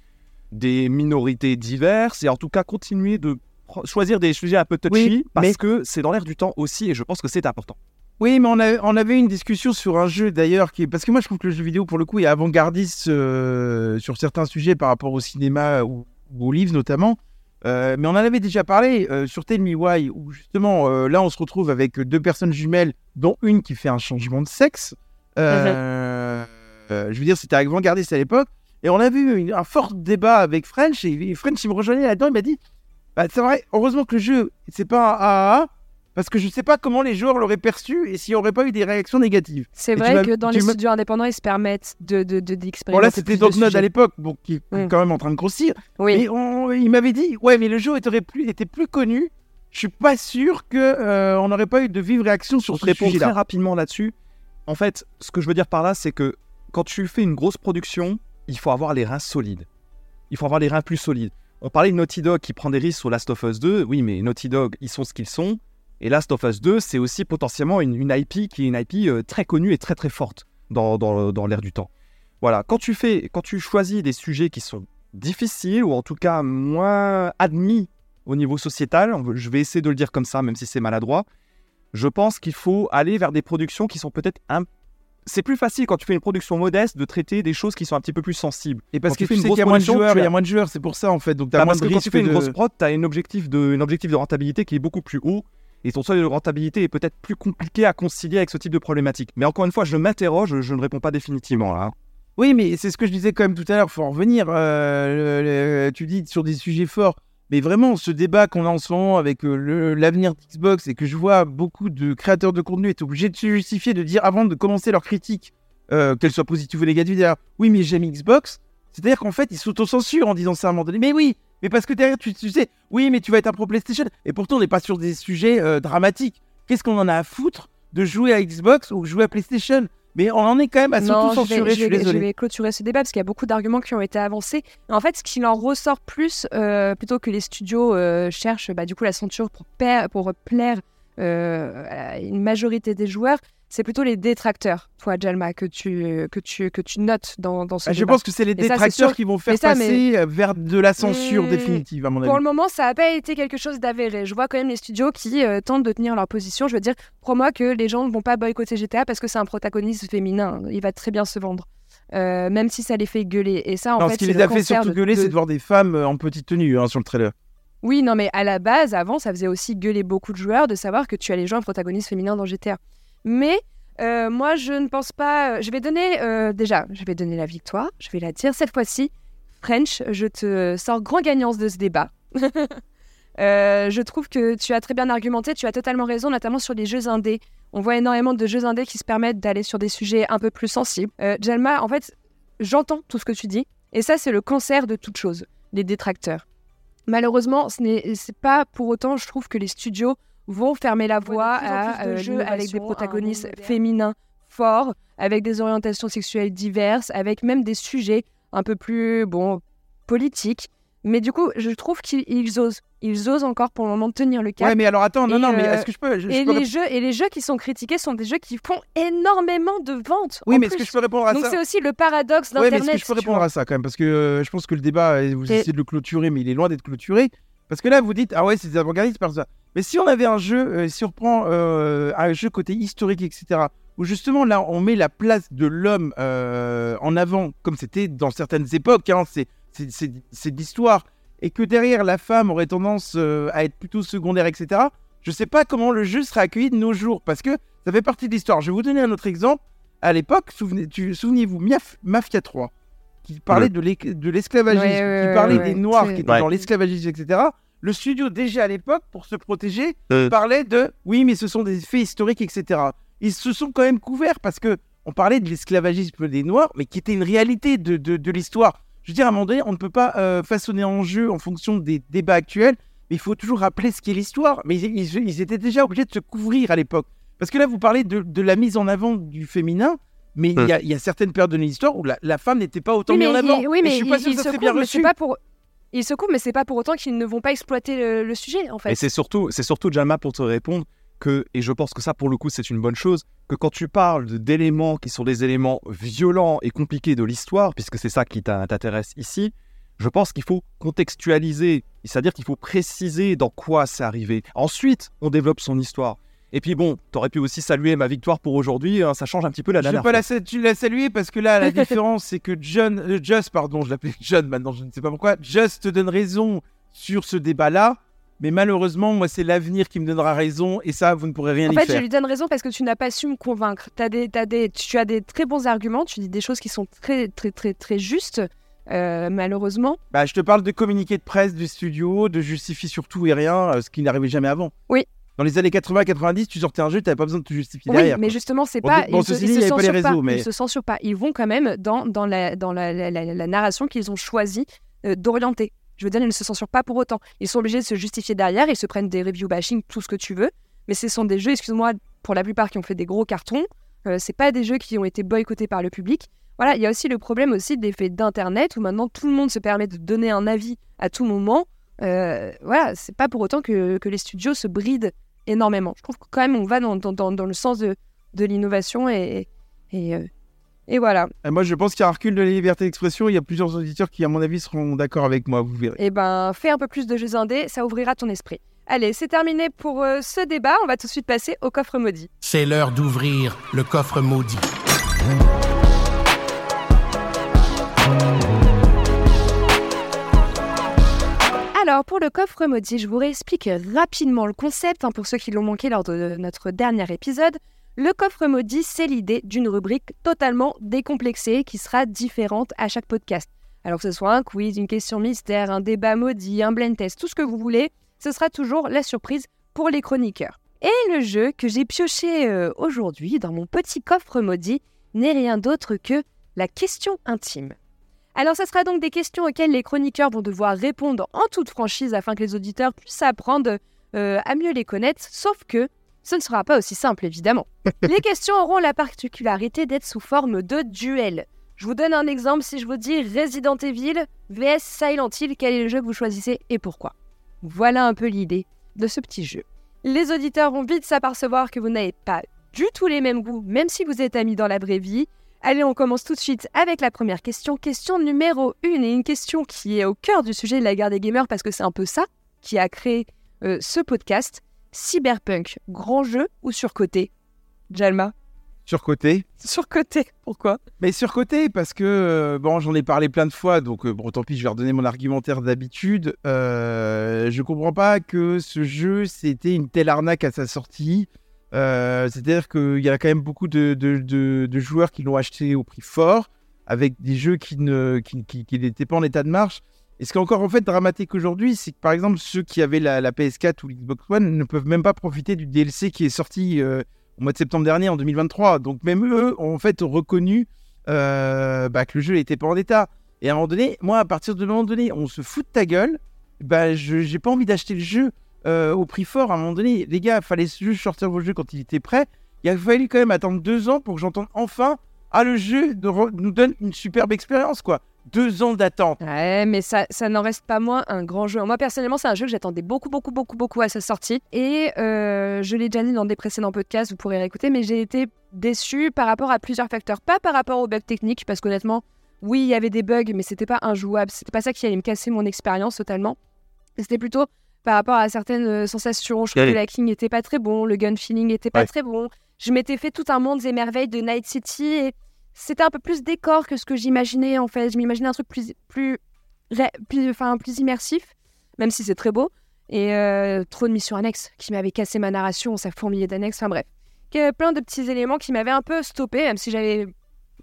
des minorités diverses, et en tout cas continuer de choisir des sujets un peu touchy, Oui, parce mais- que c'est dans l'air du temps aussi, et je pense que c'est important. Oui, mais on, a- on avait une discussion sur un jeu d'ailleurs, qui... parce que moi je trouve que le jeu vidéo pour le coup est avant-gardiste euh, sur certains sujets par rapport au cinéma ou, ou aux livres notamment. Euh, mais on en avait déjà parlé euh, sur Tell Me Why, où justement euh, là on se retrouve avec deux personnes jumelles, dont une qui fait un changement de sexe. Euh, je veux dire, c'était avant-gardiste à l'époque. Et on a vu une- un fort débat avec French, et, et French il me rejoignait là-dedans, il m'a dit bah, C'est vrai, heureusement que le jeu, c'est pas un AAA, parce que je sais pas comment les joueurs l'auraient perçu et s'il n'y aurait pas eu des réactions négatives. C'est vrai que dans les studios indépendants, ils se permettent de de- de- Bon là c'était plus de Dontnod sujets. à l'époque, bon, qui est Mm. quand même en train de grossir. Oui. Mais on- il m'avait dit, ouais mais le jeu était plus, était plus connu. Je suis pas sûr que euh, on n'aurait pas eu de vive réaction sur ce répondre très sujet-là. rapidement là-dessus, en fait, ce que je veux dire par là, c'est que quand tu fais une grosse production, il faut avoir les reins solides. Il faut avoir les reins plus solides. On parlait de Naughty Dog qui prend des risques sur Last of Us 2. Oui, mais Naughty Dog, ils sont ce qu'ils sont. Et Last of Us 2, c'est aussi potentiellement une, une IP qui est une IP euh, très connue et très très forte dans, dans, dans l'ère du temps. Voilà, quand tu fais, quand tu choisis des sujets qui sont difficiles ou en tout cas moins admis au niveau sociétal, je vais essayer de le dire comme ça, même si c'est maladroit, je pense qu'il faut aller vers des productions qui sont peut-être un... C'est plus facile quand tu fais une production modeste de traiter des choses qui sont un petit peu plus sensibles. Et parce Quand que tu sais qu'il y a moins de joueurs, il y as- a moins de joueurs, c'est pour ça en fait. Donc t'as Bah, moins parce de que quand tu fais une grosse prod, tu as un objectif, de, un objectif de rentabilité qui est beaucoup plus haut. Et ton seuil de rentabilité est peut-être plus compliqué à concilier avec ce type de problématique. Mais encore une fois, je m'interroge, je ne réponds pas définitivement là. hein. Oui, mais c'est ce que je disais quand même tout à l'heure, faut en revenir. Euh, tu dis sur des sujets forts. Mais vraiment, ce débat qu'on a en ce moment avec euh, l'avenir d'Xbox et que je vois beaucoup de créateurs de contenu être obligés de se justifier, de dire avant de commencer leur critique, euh, qu'elle soit positive ou négative, dire oui, mais j'aime Xbox. C'est-à-dire qu'en fait, ils s'autocensurent en disant ça à un moment donné. Mais oui, mais parce que derrière, tu, tu sais, oui, mais tu vas être un pro PlayStation. Et pourtant, on n'est pas sur des sujets euh, dramatiques. Qu'est-ce qu'on en a à foutre de jouer à Xbox ou jouer à PlayStation? Mais on en est quand même à s'autocensurer, vais, je je, suis désolé. je vais clôturer ce débat parce qu'il y a beaucoup d'arguments qui ont été avancés. En fait, ce qui en ressort plus, euh, plutôt que les studios euh, cherchent bah, du coup la ceinture pour, pour plaire à une majorité des joueurs, c'est plutôt les détracteurs, toi, Jalma, que tu, que tu, que tu notes dans, dans ce Ah, je pense que c'est les ça, détracteurs sûr. qui vont faire ça, passer euh, vers de la censure Mmh, définitive, à mon avis. Pour le moment, ça n'a pas été quelque chose d'avéré. Je vois quand même les studios qui euh, tentent de tenir leur position. Je veux dire, crois-moi que les gens ne vont pas boycotter GTA parce que c'est un protagoniste féminin. Il va très bien se vendre. Euh, même si ça les fait gueuler. Et ça, en non, fait, ce qui les le a fait surtout gueuler, de- c'est de voir des femmes en petite tenue hein, sur le trailer. Oui, non, mais à la base, avant, ça faisait aussi gueuler beaucoup de joueurs de savoir que tu allais jouer un protagoniste féminin dans GTA. Mais euh, moi, je ne pense pas. euh, Je vais donner euh, déjà, je vais donner la victoire. Je vais la dire cette fois-ci. French, je te sors grand gagnant de ce débat. Je trouve que tu as très bien argumenté, tu as totalement raison, notamment sur les jeux indés. On voit énormément de jeux indés qui se permettent d'aller sur des sujets un peu plus sensibles. Jalma, en fait, j'entends tout ce que tu dis, et ça, c'est le cancer de toute chose, les détracteurs. Malheureusement, ce n'est pas pour autant, je trouve, que les studios vont fermer la voie à euh, jeux avec des protagonistes féminins forts, avec des orientations sexuelles diverses, avec même des sujets un peu plus, bon, politiques. Mais du coup, je trouve qu'ils ils osent. Ils osent encore pour le moment tenir le cap. Ouais, mais alors attends, non, Et, non, mais euh, est-ce que je peux. je- je et, peux les jeux, et les jeux qui sont critiqués sont des jeux qui font énormément de ventes. Oui, mais est-ce que je peux répondre à Donc ça c'est aussi le paradoxe Ouais, mais d'Internet. est-ce que je peux répondre à ça quand même? Parce que euh, je pense que le débat, euh, vous Et- essayez de le clôturer, mais il est loin d'être clôturé. Parce que là, vous dites, ah ouais, c'est des avant-gardistes par ça. Mais si on avait un jeu, euh, si on reprend euh, un jeu côté historique, etc., où justement là, on met la place de l'homme euh, en avant, comme c'était dans certaines époques, hein, c'est, c'est, c'est, c'est de l'histoire, et que derrière, la femme aurait tendance euh, à être plutôt secondaire, etc., je sais pas comment le jeu serait accueilli de nos jours, parce que ça fait partie de l'histoire. Je vais vous donner un autre exemple. À l'époque, souvenez, tu- souvenez-vous, Miaf- Mafia 3, qui parlait de, l'é- de l'esclavagisme, Ouais, ouais, qui ouais, parlait ouais, des Noirs c'est- qui étaient Ouais. dans l'esclavagisme, etc. Le studio, déjà à l'époque, pour se protéger, Euh. parlait de oui, mais ce sont des faits historiques, etc. Ils se sont quand même couverts parce que on parlait de l'esclavagisme des Noirs, mais qui était une réalité de, de, de l'histoire. Je veux dire, à un moment donné, on ne peut pas euh, façonner en jeu en fonction des débats actuels, mais il faut toujours rappeler ce qu'est l'histoire. Mais ils, ils- ils étaient déjà obligés de se couvrir à l'époque. Parce que là, vous parlez de, de la mise en avant du féminin, mais il y, a- y a certaines périodes de l'histoire où la, la femme n'était pas autant Oui, mise mais, en avant. oui, mais je suis pas sûr que ça se serait bien c'est reçu. pas pour. Ils se couvrent, mais c'est pas pour autant qu'ils ne vont pas exploiter le, sujet, en fait. Et c'est surtout, c'est surtout pour te répondre que, et je pense que ça pour le coup c'est une bonne chose, que quand tu parles d'éléments qui sont des éléments violents et compliqués de l'histoire, puisque c'est ça qui t'intéresse ici, je pense qu'il faut contextualiser, c'est-à-dire qu'il faut préciser dans quoi c'est arrivé. Ensuite, on développe son histoire. Et puis bon, t'aurais pu aussi saluer ma victoire pour aujourd'hui, hein, ça change un petit peu la Je vais dernière pas fois. la, tu la saluer parce que là, la différence, c'est que John, euh, Just, pardon, je l'appelais John maintenant, je ne sais pas pourquoi, Just te donne raison sur ce débat-là, mais malheureusement, moi, c'est l'avenir qui me donnera raison, et ça, vous ne pourrez rien En y fait, je faire. lui donne raison parce que tu n'as pas su me convaincre. T'as des, t'as des, tu as des très bons arguments, tu dis des choses qui sont très, très, très, très justes, euh, malheureusement. Bah, je te parle de communiqué de presse du studio, de justifier sur tout et rien, euh, ce qui n'arrivait jamais avant. Oui. Dans les années 80-90, tu sortais un jeu, tu n'avais pas besoin de te justifier Oui, derrière. mais quoi. justement, c'est pas. bon, ils se- ils se il y avait pas les réseaux, mais- Ils se censurent pas. Ils vont quand même dans, dans, la, dans la, la, la- la narration qu'ils ont choisi euh, d'orienter. Je veux dire, ils ne se censurent pas pour autant. Ils sont obligés de se justifier derrière. Ils se prennent des review bashing, tout ce que tu veux. Mais ce sont des jeux, excuse-moi, pour la plupart qui ont fait des gros cartons. Euh, c'est pas des jeux qui ont été boycottés par le public. Voilà, il y a aussi le problème aussi des faits d'internet où maintenant tout le monde se permet de donner un avis à tout moment. Euh, voilà, c'est pas pour autant que, que les studios se brident énormément. Je trouve que quand même on va dans, dans, dans, dans le sens de, de l'innovation et, et, euh, et voilà. Et moi, je pense qu'il y a un recul de la liberté d'expression. Il y a plusieurs auditeurs qui, à mon avis, seront d'accord avec moi, vous verrez. Et ben, fais un peu plus de jeux indés, ça ouvrira ton esprit. Allez, c'est terminé pour euh, ce débat. On va tout de suite passer au coffre maudit. C'est l'heure d'ouvrir le coffre maudit. Alors, pour le coffre maudit, je vous réexplique rapidement le concept hein, pour ceux qui l'ont manqué lors de notre dernier épisode. Le coffre maudit, c'est l'idée d'une rubrique totalement décomplexée qui sera différente à chaque podcast. Alors que ce soit un quiz, une question mystère, un débat maudit, un blend test, tout ce que vous voulez, ce sera toujours la surprise pour les chroniqueurs. Et le jeu que j'ai pioché euh, aujourd'hui dans mon petit coffre maudit n'est rien d'autre que la question intime. Alors, ce sera donc des questions auxquelles les chroniqueurs vont devoir répondre en toute franchise afin que les auditeurs puissent apprendre euh, à mieux les connaître, sauf que ce ne sera pas aussi simple, évidemment. les questions auront la particularité d'être sous forme de duel. Je vous donne un exemple si je vous dis Resident Evil vs Silent Hill, quel est le jeu que vous choisissez et pourquoi? Voilà un peu l'idée de ce petit jeu. Les auditeurs vont vite s'apercevoir que vous n'avez pas du tout les mêmes goûts, même si vous êtes amis dans la vraie vie. Allez, on commence tout de suite avec la première question. Question numéro 1 et une question qui est au cœur du sujet de la guerre des gamers parce que c'est un peu ça qui a créé euh, ce podcast. Cyberpunk, grand jeu ou surcoté? Jalma? Surcoté. Surcoté, pourquoi? Mais surcoté parce que, euh, bon, j'en ai parlé plein de fois, donc euh, bon, tant pis, je vais redonner mon argumentaire d'habitude. Je comprends pas que ce jeu, c'était une telle arnaque à sa sortie. Euh, C'est-à-dire qu'il y a quand même beaucoup de, joueurs qui l'ont acheté au prix fort, avec des jeux qui n'étaient pas en état de marche. Et ce qui est encore en fait dramatique aujourd'hui, c'est que par exemple, ceux qui avaient la, la PS4 ou l'Xbox One ne peuvent même pas profiter du DLC qui est sorti euh, au mois de septembre dernier, en 2023. Donc même eux ont en fait reconnu euh, bah, que le jeu n'était pas en état. Et à un moment donné, moi, à partir de moment donné, on se fout de ta gueule, bah, je j'ai pas envie d'acheter le jeu euh, au prix fort. À un moment donné, les gars, fallait juste sortir vos jeux quand il était prêt. Il a fallu quand même attendre deux ans pour que j'entende enfin ah le jeu nous donne une superbe expérience quoi. Deux ans d'attente. Ouais, mais ça, ça n'en reste pas moins un grand jeu. Moi, personnellement, c'est un jeu que j'attendais beaucoup, beaucoup, beaucoup, beaucoup à sa sortie. Et euh, je l'ai déjà dit dans des précédents podcasts, vous pourrez réécouter, mais j'ai été déçu par rapport à plusieurs facteurs. Pas par rapport aux bugs techniques, parce qu'honnêtement, oui, il y avait des bugs, mais c'était pas injouable. C'était pas ça qui allait me casser mon expérience totalement. C'était plutôt par rapport à certaines euh, sensations. Je trouve que l'hacking n'était pas très bon, le gun feeling n'était pas Ouais. très bon. Je m'étais fait tout un monde des merveilles de Night City et c'était un peu plus décor que ce que j'imaginais en fait. Je m'imaginais un truc plus, plus, enfin, plus immersif, même si c'est très beau. Et euh, trop de missions annexes qui m'avaient cassé ma narration, ça fourmillait d'annexes, enfin bref. Il y avait plein de petits éléments qui m'avaient un peu stoppé, même si j'avais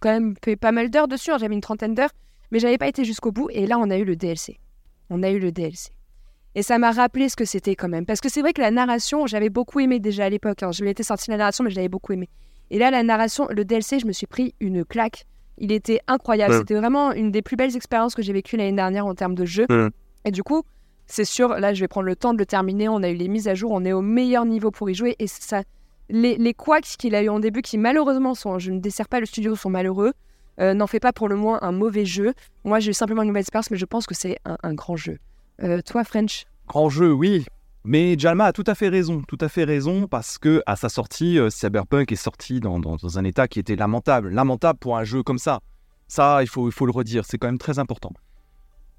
quand même fait pas mal d'heures dessus, hein, j'avais une trentaine d'heures, mais j'avais pas été jusqu'au bout. Et là, on a eu le DLC. On a eu le DLC. Et ça m'a rappelé ce que c'était quand même. Parce que c'est vrai que la narration, j'avais beaucoup aimé déjà à l'époque. hein. Je m'étais sorti la narration, mais je l'avais beaucoup aimé. Et là, la narration, le DLC, je me suis pris une claque. Il était incroyable. Ouais. C'était vraiment une des plus belles expériences que j'ai vécues l'année dernière en termes de jeu. Ouais. Et du coup, c'est sûr, là, je vais prendre le temps de le terminer. On a eu les mises à jour, on est au meilleur niveau pour y jouer. Et ça, les, les couacs qu'il a eu en début, qui malheureusement sont, je ne dessert pas le studio, sont malheureux, euh, n'en fait pas pour le moins un mauvais jeu. Moi, j'ai eu simplement une mauvaise expérience, mais je pense que c'est un, un grand jeu. Euh, toi, French Grand jeu, oui. Mais Jalma a tout à fait raison, tout à fait raison, parce que à sa sortie, euh, Cyberpunk est sorti dans, dans- dans un état qui était lamentable. Lamentable pour un jeu comme ça. Ça, il faut, il faut le redire, c'est quand même très important.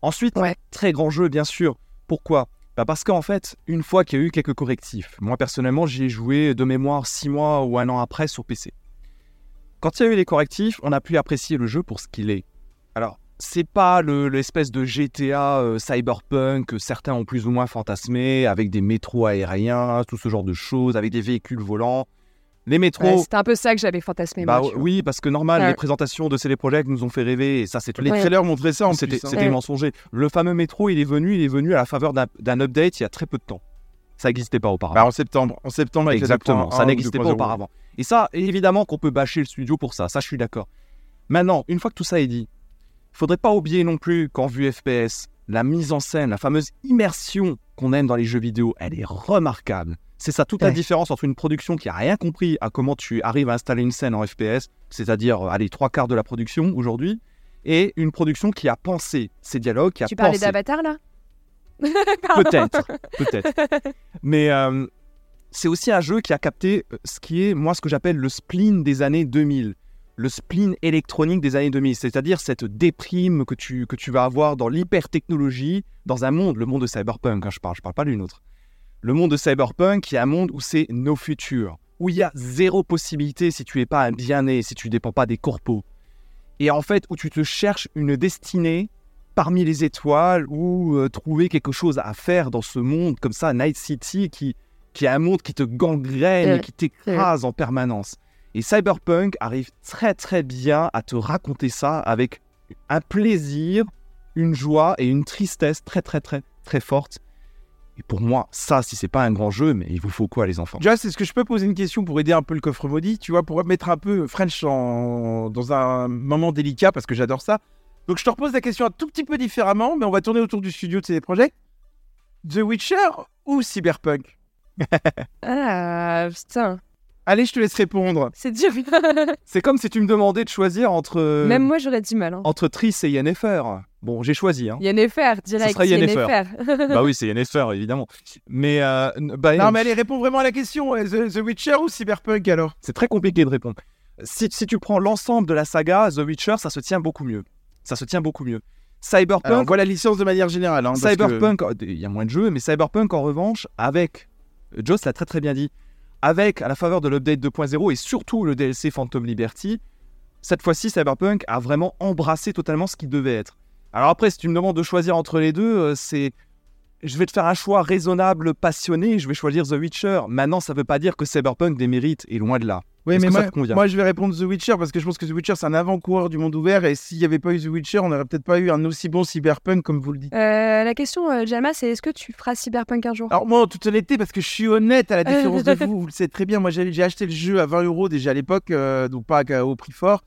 Ensuite, Ouais. très grand jeu, bien sûr. Pourquoi? Bah Parce qu'en fait, une fois qu'il y a eu quelques correctifs, moi personnellement, j'y ai joué de mémoire six mois ou un an après sur PC. Quand il y a eu les correctifs, on a pu apprécier le jeu pour ce qu'il est. Alors, c'est pas le- l'espèce de GTA euh, cyberpunk que certains ont plus ou moins fantasmé, avec des métros aériens, tout ce genre de choses, avec des véhicules volants. Les métros, Ouais, C'était un peu ça que j'avais fantasmé. bah moi, oui, parce que normal, Ouais. les présentations de CD Projekt nous ont fait rêver, et ça c'est tout. Les Ouais. trailers montraient ça en C'était plus. hein. mensonger. Le fameux métro, il est venu, il est venu à la faveur d'un update il y a très peu de temps. Ça n'existait pas auparavant. Bah, en septembre. En septembre avec Exactement, 2.1 ça n'existait pas 2.0. auparavant. Et ça, évidemment qu'on peut bâcher le studio pour ça, ça je suis d'accord. Maintenant, une fois que tout ça est dit, faudrait pas oublier non plus qu'en vue FPS, la mise en scène, la fameuse immersion qu'on aime dans les jeux vidéo, elle est remarquable. C'est ça toute la différence entre une production qui a rien compris à comment tu arrives à installer une scène en FPS, c'est-à-dire euh, allez trois quarts de la production aujourd'hui, et une production qui a pensé ses dialogues, qui a Tu parlais pensé d'Avatar là? Peut-être, peut-être. Mais euh, c'est aussi un jeu qui a capté euh, ce qui est, moi, ce que j'appelle le spleen des années 2000. Le spleen électronique des années 2000, c'est-à-dire cette déprime que tu, que tu vas avoir dans l'hyper-technologie, dans un monde, le monde de Cyberpunk, hein, je parle, je parle pas d'une autre. Le monde de Cyberpunk qui est un monde où c'est nos futurs, où il y a zéro possibilité si tu n'es pas un bien-né, si tu dépends pas des corpos. Et en fait, où tu te cherches une destinée parmi les étoiles ou euh, trouver quelque chose à faire dans ce monde comme ça, Night City, qui, qui est un monde qui te gangrène Euh, et qui t'écrase en permanence. Et Cyberpunk arrive très très bien à te raconter ça avec un plaisir une joie et une tristesse très très très très forte. Et pour moi, ça, si c'est pas un grand jeu, mais il vous faut quoi, les enfants? Déjà, est-ce que je peux poser une question pour aider un peu le coffre maudit? Tu vois, pour mettre un peu French en... dans un moment délicat, parce que j'adore ça. Donc, je te repose la question un tout petit peu différemment, mais on va tourner autour du studio de CD Projekt. The Witcher ou Cyberpunk? Ah, putain. Allez, je te laisse répondre. C'est dur. C'est comme si tu me demandais de choisir entre, Même moi, j'aurais du mal. Hein. entre Triss et Yennefer. Bon, j'ai choisi. Hein. Yennefer, direct. sera Yennefer. Yennefer. bah oui, c'est Yennefer, évidemment. Mais, euh, bah, Non, mais allez, réponds vraiment à la question. euh, The, The Witcher ou Cyberpunk alors? C'est très compliqué de répondre. Si, si tu prends l'ensemble de la saga, The Witcher, ça se tient beaucoup mieux. Ça se tient beaucoup mieux. Cyberpunk, Alors, on voit la licence de manière générale. hein, Cyberpunk, oh, il y a moins de jeux, mais Cyberpunk en revanche, avec, Joss l'a très très bien dit, avec à la faveur de l'update 2.0 et surtout le DLC Phantom Liberty, cette fois-ci Cyberpunk a vraiment embrassé totalement ce qu'il devait être. Alors après, si tu me demandes de choisir entre les deux, euh, c'est, je vais te faire un choix raisonnable, passionné, je vais choisir The Witcher. Maintenant, ça veut pas dire que Cyberpunk démérite, et loin de là. Oui, Est-ce mais que ça moi, te convient? moi, je vais répondre The Witcher parce que je pense que The Witcher c'est un avant-coureur du monde ouvert et s'il n'y avait pas eu The Witcher, on n'aurait peut-être pas eu un aussi bon Cyberpunk comme vous le dites. Euh, la question, euh, Jama, c'est est-ce que tu feras Cyberpunk un jour? Alors moi, en toute honnêteté, parce que je suis honnête à la différence de vous, vous le savez très bien, moi j'ai acheté le jeu à 20 euros déjà à l'époque, euh, donc pas à- au prix fort.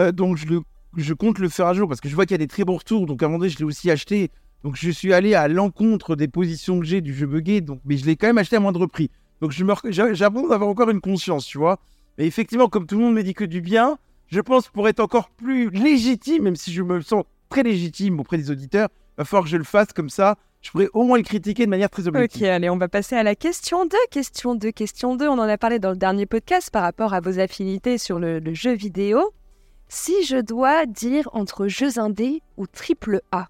Euh, donc je, le, je compte le faire un jour parce que je vois qu'il y a des très bons retours, donc à un moment donné je l'ai aussi acheté. Donc je suis allé à l'encontre des positions que j'ai du jeu buggé, donc, mais je l'ai quand même acheté à moindre prix. Donc je me d'avoir encore une conscience, tu vois. Mais effectivement, comme tout le monde me dit que du bien, je pense pour être encore plus légitime, même si je me sens très légitime auprès des auditeurs, il va que je le fasse comme ça. Je pourrais au moins le critiquer de manière très objective. Ok, allez, on va passer à la question 2. Question 2, question 2. On en a parlé dans le dernier podcast par rapport à vos affinités sur le, le jeu vidéo. Si je dois dire entre jeux indés ou triple A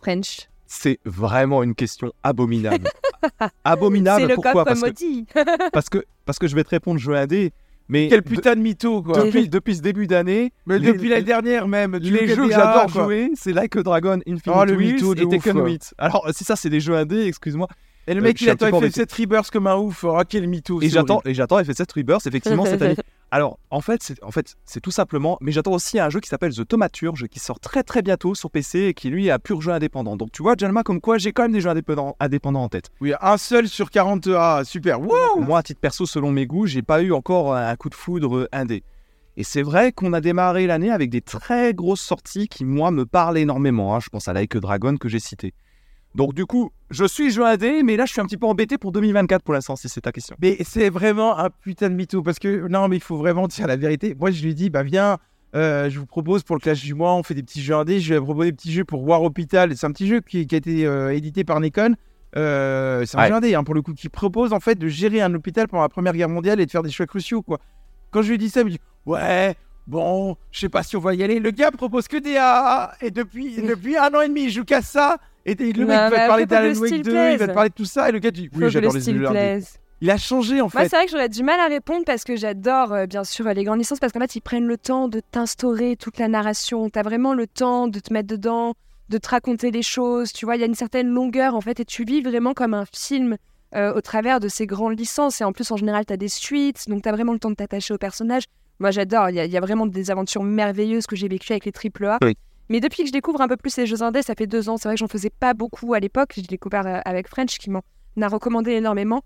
French. C'est vraiment une question abominable. Abominable, le pourquoi? parce que, parce, que, parce que je vais te répondre jeu indé, mais Quel putain de mytho, quoi. depuis, depuis ce début d'année, Mais les- depuis l'année dernière même. les jeux que j'adore jouer, c'est Like a Dragon, Infinite Oh, le Wheels mytho de et ouf, Tekken quoi. 8. Alors, si ça, c'est des jeux indés, excuse-moi. Et le Euh, mec, il attend petit peu FF7 Rebirth comme un ouf. Oh, quel mytho. Et j'attends, et j'attends FF7 Rebirth, effectivement, cette année. Alors, en fait, c'est, en fait, tout simplement, mais j'attends aussi un jeu qui s'appelle The Thaumaturge, qui sort très très bientôt sur PC et qui lui est un pur jeu indépendant. Donc, tu vois, Jalma, comme quoi, j'ai quand même des jeux indépendants, indépendants en tête. Oui, un seul sur 40 A. Super. Moi, à titre perso, selon mes goûts, j'ai pas eu encore un coup de foudre indé. Et c'est vrai qu'on a démarré l'année avec des très grosses sorties qui, moi, me parlent énormément. hein. Je pense à Like a Dragon que j'ai cité. Donc, du coup, je suis jeu indé, mais là, je suis un petit peu embêté pour 2024 pour l'instant, si c'est ta question. Mais c'est vraiment un putain de mytho. Parce que, non, mais il faut vraiment dire la vérité. Moi, je lui dis, bah viens, euh, je vous propose pour le clash du mois, on fait des petits jeux indés. Je vais proposer des petits jeux pour War Hospital. C'est un petit jeu qui, qui a été euh, édité par Nikon. Euh, c'est un Ouais. jeu indé, hein, pour le coup, qui propose en fait de gérer un hôpital pendant la Première Guerre mondiale et de faire des choix cruciaux, quoi. Quand je lui dis ça, il me dit, ouais, bon, je sais pas si on va y aller. Le gars propose que des AA. Et depuis, depuis un an et demi, il joue qu'à ça. Et le mec Non, va te parler d'Alan Wake style 2, il va te parler de tout ça. Et le gars dit, oui, j'adore le les. Il a changé en Moi, fait. c'est vrai que j'aurais du mal à répondre parce que j'adore, euh, bien sûr, les grandes licences parce qu'en fait, ils prennent le temps de t'instaurer toute la narration. T'as vraiment le temps de te mettre dedans, de te raconter les choses. Tu vois, il y a une certaine longueur en fait et tu vis vraiment comme un film euh, au travers de ces grandes licences. Et en plus, en général, t'as des suites, donc t'as vraiment le temps de t'attacher au personnage. Moi, j'adore. Il y, a- il y a vraiment des aventures merveilleuses que j'ai vécues avec les AAA. Oui. Mais depuis que je découvre un peu plus les jeux indés, ça fait deux ans. C'est vrai que j'en faisais pas beaucoup à l'époque. J'ai découvert euh, avec French qui m'en a recommandé énormément.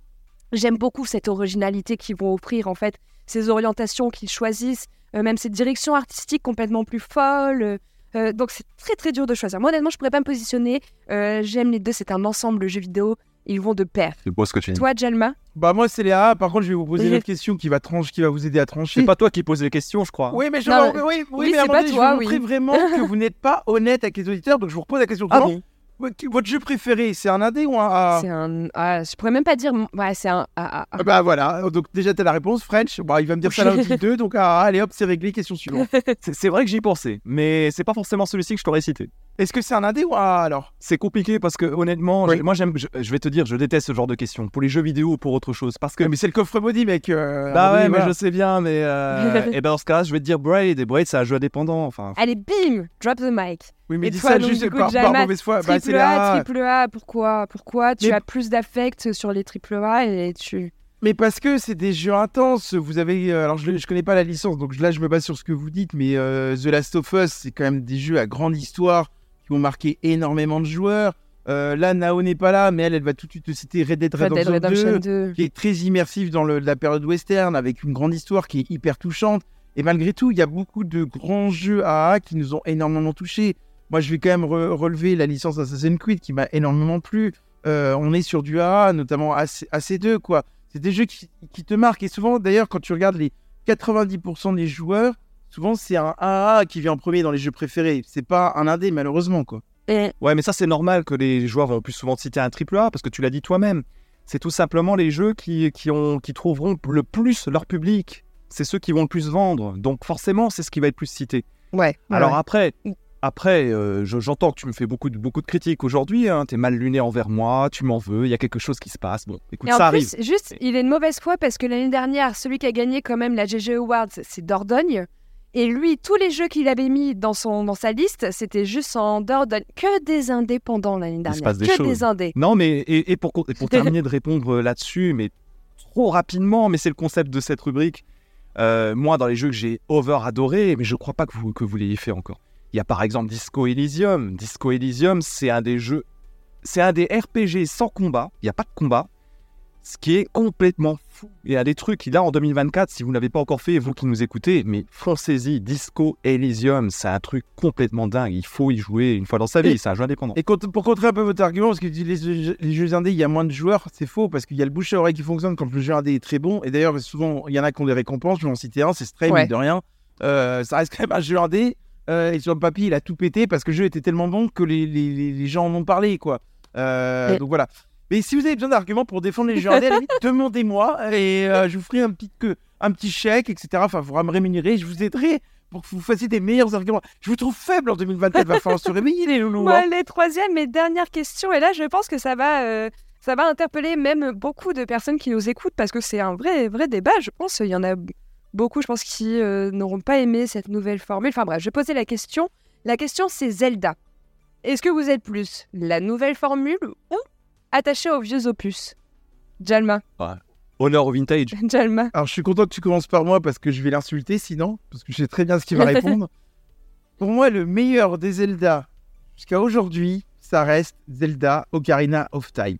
J'aime beaucoup cette originalité qu'ils vont offrir, en fait, ces orientations qu'ils choisissent, euh, même cette direction artistique complètement plus folle. euh, donc c'est très très dur de choisir. Moi honnêtement, je pourrais pas me positionner. J'aime les deux, c'est un ensemble de jeux vidéo. Ils vont de pair. C'est beau ce que tu dis. Toi, Jalma Bah moi c'est AA, par contre je vais vous poser une autre question qui va trancher, qui va vous aider à trancher. C'est pas toi qui poses les questions, je crois. Oui mais je Non, oui, oui, oui, mais à un c'est moment pas donné, toi, je vais montrer vraiment que vous n'êtes pas honnête avec les auditeurs, donc je vous repose la question. Ah bon Votre jeu préféré, c'est un indé ou un AA C'est un. Ah, je pourrais même pas dire. Ouais, c'est un. ah, ah, ah. Ah Bah voilà, donc déjà t'as la réponse, French. Bah il va me dire ça là aussi deux, donc AA, allez hop c'est réglé, question suivante. C'est vrai que j'y pensais, mais c'est pas forcément celui-ci que je t'aurais cité. Est-ce que c'est un indé ou un AA alors? C'est compliqué parce que honnêtement, Oui. moi j'aime, je, je vais te dire, je déteste ce genre de questions pour les jeux vidéo ou pour autre chose parce que. Mais c'est le coffre maudit mec. euh, bah ouais, mais je sais bien, mais euh, et ben dans ce cas-là, je vais te dire Braid et Braid c'est un jeu indépendant. Enfin, Allez, bim Drop the mic. Oui mais Et dis toi, ça donc, juste coup, par, par mauvaise foi. Bah c'est Triple les A, triple A, pourquoi Pourquoi Tu Mais- as plus d'affect sur les triple A et tu. Mais parce que c'est des jeux intenses. Vous avez, euh, alors je, je connais pas la licence, donc là je me base sur ce que vous dites, mais euh, The Last of Us, c'est quand même des jeux à grande histoire qui ont marqué énormément de joueurs. Euh, là, Nao n'est pas là, mais elle, elle va tout de suite te citer Red Dead Red Dead Redemption, Redemption 2, 2. qui est très immersif dans le- la période western, avec une grande histoire qui est hyper touchante. Et malgré tout, il y a beaucoup de grands jeux AA qui nous ont énormément touchés. Moi, je vais quand même re- relever la licence Assassin's Creed qui m'a énormément plu. Euh, on est sur du AA, notamment AC, AC2, quoi. C'est des jeux qui, qui te marquent. Et souvent, d'ailleurs, quand tu regardes les 90% des joueurs, souvent c'est un AA qui vient en premier dans les jeux préférés. C'est pas un indé, malheureusement, quoi. Ouais, mais ça, c'est normal que les joueurs vont plus souvent te citer un triple A parce que tu l'as dit toi-même. C'est tout simplement les jeux qui, qui, ont, qui trouveront le plus leur public. C'est ceux qui vont le plus vendre. Donc, forcément, c'est ce qui va être plus cité. ouais. Alors ouais. après, après euh, je- j'entends que tu me fais beaucoup de, beaucoup de critiques aujourd'hui. Hein, T'es mal luné envers moi, tu m'en veux, il y a quelque chose qui se passe. Bon, écoute, Et en ça plus, arrive. juste, il est de mauvaise foi parce que l'année dernière, celui qui a gagné quand même la GG Awards, c'est Dordogne. Et lui, tous les jeux qu'il avait mis dans, son, dans sa liste, c'était juste en Dordogne. Que des indépendants l'année se dernière. passe des que choses. des indés. Non, mais et, et pour, et pour terminer de répondre euh, là-dessus, mais trop rapidement, mais c'est le concept de cette rubrique. Euh, moi, dans les jeux que j'ai over adoré, mais je crois pas que vous, que vous l'ayez fait encore. Il y a par exemple Disco Elysium. Disco Elysium, c'est un des jeux, c'est un des RPG sans combat. Il n'y a pas de combat, ce qui est complètement fou. Il y a des trucs, là en 2024, si vous ne l'avez pas encore fait, vous qui nous écoutez, mais foncez-y, Disco Elysium, c'est un truc complètement dingue. Il faut y jouer une fois dans sa vie, c'est un jeu indépendant. Et contre- pour contrer un peu votre argument, parce que tu dis les, jeux- les jeux indés, il y a moins de joueurs, c'est faux, parce qu'il y a le bouche à oreille qui fonctionne quand le jeu indé est très bon. Et d'ailleurs, souvent, il y en a qui ont des récompenses. Je vais en citer un, c'est Stray, Ouais. mine de rien. Euh, ça reste quand même un jeu indé. Euh, et sur le papier, il a tout pété parce que le jeu était tellement bon que les, les- les- gens en ont parlé, quoi. Euh, Et- Donc voilà. Mais si vous avez besoin d'arguments pour défendre les limite, demandez-moi et euh, je vous ferai un petit, que, un petit chèque, etc. Enfin, il faudra me rémunérer. Je vous aiderai pour que vous fassiez des meilleurs arguments. Je vous trouve faible en 2024. Va falloir se réveiller, les loulous. Hein. les troisième et dernière question. Et là, je pense que ça va, euh, ça va interpeller même beaucoup de personnes qui nous écoutent parce que c'est un vrai, vrai débat. Je pense il y en a beaucoup, je pense, qui euh, n'auront pas aimé cette nouvelle formule. Enfin bref, je vais poser la question. La question, c'est Zelda. Est-ce que vous êtes plus la nouvelle formule ou attaché aux vieux opus? Jalma, Honneur au vintage. Jalma. Alors, je suis content que tu commences par moi parce que je vais l'insulter sinon, parce que je sais très bien ce qu'il va répondre. Pour moi, le meilleur des Zelda jusqu'à aujourd'hui, ça reste Zelda Ocarina of Time.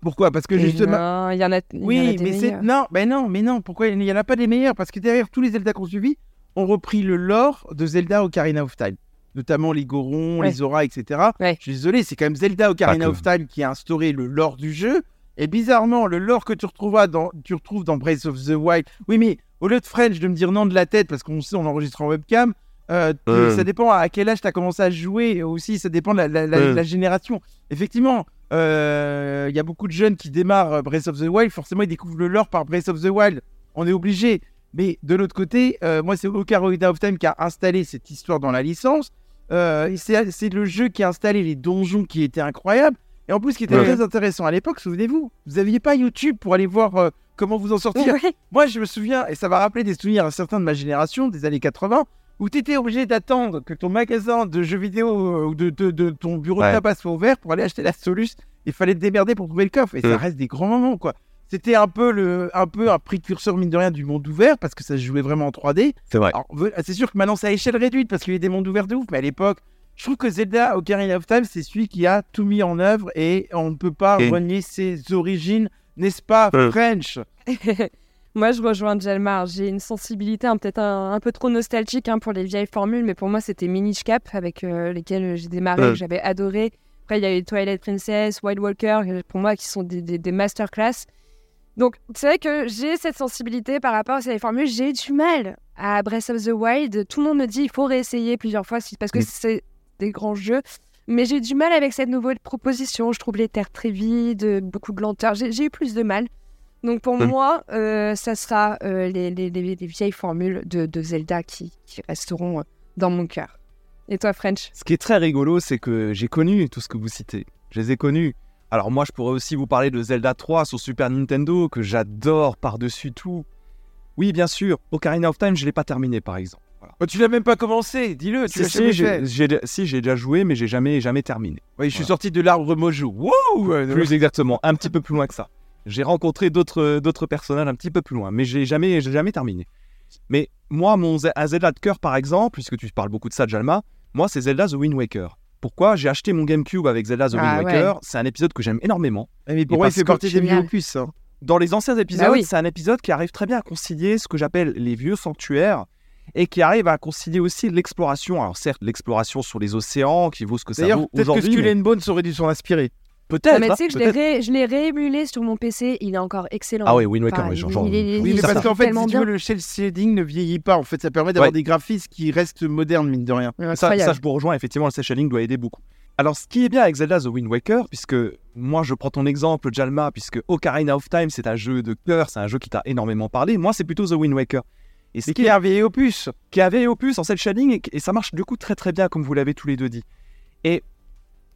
Pourquoi? Parce que Et justement. non, il y en a. il y en a Oui, des mais c'est. Non, ben non, mais non, pourquoi il n'y en a pas des meilleurs? Parce que derrière tous les Zelda qu'on suivi, ont repris le lore de Zelda Ocarina of Time. Notamment les Gorons, Ouais. les Auras, etc. Ouais. Je suis désolé, c'est quand même Zelda Ocarina que. of Time qui a instauré le lore du jeu. Et bizarrement, le lore que tu, retrouveras dans, tu retrouves dans Breath of the Wild. Oui, mais au lieu de French de me dire non de la tête, parce qu'on sait, on enregistre en webcam, euh, Ouais. ça dépend à quel âge tu as commencé à jouer aussi, ça dépend de la, la- la- Ouais. la génération. Effectivement, euh, il y a beaucoup de jeunes qui démarrent euh, Breath of the Wild, forcément ils découvrent le lore par Breath of the Wild. On est obligé. Mais de l'autre côté, euh, moi c'est Ocarina of Time qui a installé cette histoire dans la licence. Euh, c'est le jeu qui a installé les donjons qui étaient incroyables. Et en plus, ce qui était Ouais. très intéressant à l'époque, souvenez-vous, vous n'aviez pas YouTube pour aller voir euh, comment vous en sortir. Ouais. Moi, je me souviens, et ça va rappeler des souvenirs à certains de ma génération, des années 80, où tu étais obligé d'attendre que ton magasin de jeux vidéo euh, ou de, de- de ton bureau de tabac soit ouvert pour aller acheter la Solus. Il fallait te démerder pour trouver le coffre. Et ça Ouais. reste des grands moments, quoi. C'était un peu, le, un peu un précurseur, mine de rien, du monde ouvert, parce que ça se jouait vraiment en 3D. C'est vrai. C'est sûr que maintenant, c'est à échelle réduite, parce qu'il y a des mondes ouverts de ouf, mais à l'époque, je trouve que Zelda Ocarina of Time, c'est celui qui a tout mis en œuvre, et on ne peut pas Et- renier ses origines, n'est-ce pas, Ouais. French? Moi, je rejoins Jalmar. J'ai une sensibilité hein, peut-être un, un peu trop nostalgique hein, pour les vieilles formules, mais pour moi, c'était Minish Cap avec euh, lesquels j'ai démarré, Ouais. que j'avais adoré. Après, il y a eu Twilight Princess, Wild Walker, euh, pour moi, qui sont des, des, des masterclass. Donc, c'est vrai que j'ai cette sensibilité par rapport à ces formules. J'ai du mal à Breath of the Wild. Tout le monde me dit il faut réessayer plusieurs fois parce que Mm. c'est des grands jeux. Mais j'ai du mal avec cette nouvelle proposition. Je trouve les terres très vides, beaucoup de lenteur. J'ai eu plus de mal. Donc pour Mm. moi, euh, ça sera euh, les, les- les- les vieilles formules de, de Zelda qui, qui resteront euh, dans mon cœur. Et toi, French? Ce qui est très rigolo, c'est que j'ai connu tout ce que vous citez. Je les ai connus. Alors moi, je pourrais aussi vous parler de Zelda 3 sur Super Nintendo, que j'adore par-dessus tout. Oui, bien sûr, Ocarina of Time, je ne l'ai pas terminé, par exemple. Voilà. Oh, Tu l'as même pas commencé, dis-le, tu Si, l'as si, jamais j'ai- fait. j'ai- si, j'ai déjà joué, mais j'ai jamais, jamais terminé. Oui, je suis sorti de l'arbre mojo. Plus exactement, un petit peu plus loin que ça. J'ai rencontré d'autres d'autres personnages un petit peu plus loin, mais j'ai jamais, j'ai jamais terminé. Mais moi, mon un Zelda de cœur, par exemple, puisque tu parles beaucoup de ça, Jalma, moi, c'est Zelda The Wind Waker. Pourquoi J'ai acheté mon GameCube avec Zelda The Wind Ah, Waker. C'est un épisode que j'aime énormément. Eh, Mais pour Et moi, il parce fait que- partie des vieux opus. hein? Dans les anciens épisodes, Bah oui. c'est un épisode qui arrive très bien à concilier ce que j'appelle les vieux sanctuaires et qui arrive à concilier aussi l'exploration. Alors certes, l'exploration sur les océans qui vaut ce que ça D'ailleurs, vaut peut-être que. Skull mais Bones aurait dû s'en inspirer. Peut-être. Mais hein, tu sais que je l'ai réémulé sur mon PC, il est encore excellent. Ah oui, Wind Waker, Enfin, oui, genre- il- genre- il est- Oui, mais est parce qu'en fait, si tu veux, le shell shading ne vieillit pas. En fait, ça permet d'avoir Ouais. des graphismes qui restent modernes, mine de rien. Ça, Incroyable. ça, je vous rejoins, effectivement, le cel shading doit aider beaucoup. Alors, ce qui est bien avec Zelda The Wind Waker, puisque moi, je prends ton exemple, Jalma, puisque Ocarina of Time, c'est un jeu de cœur, c'est un jeu qui t'a énormément parlé. Moi, c'est plutôt The Wind Waker. Et ce Mais qui qui est est un vieil opus. qui avait Opus en cel shading et, et ça marche du coup très très bien comme vous l'avez tous les deux dit. Et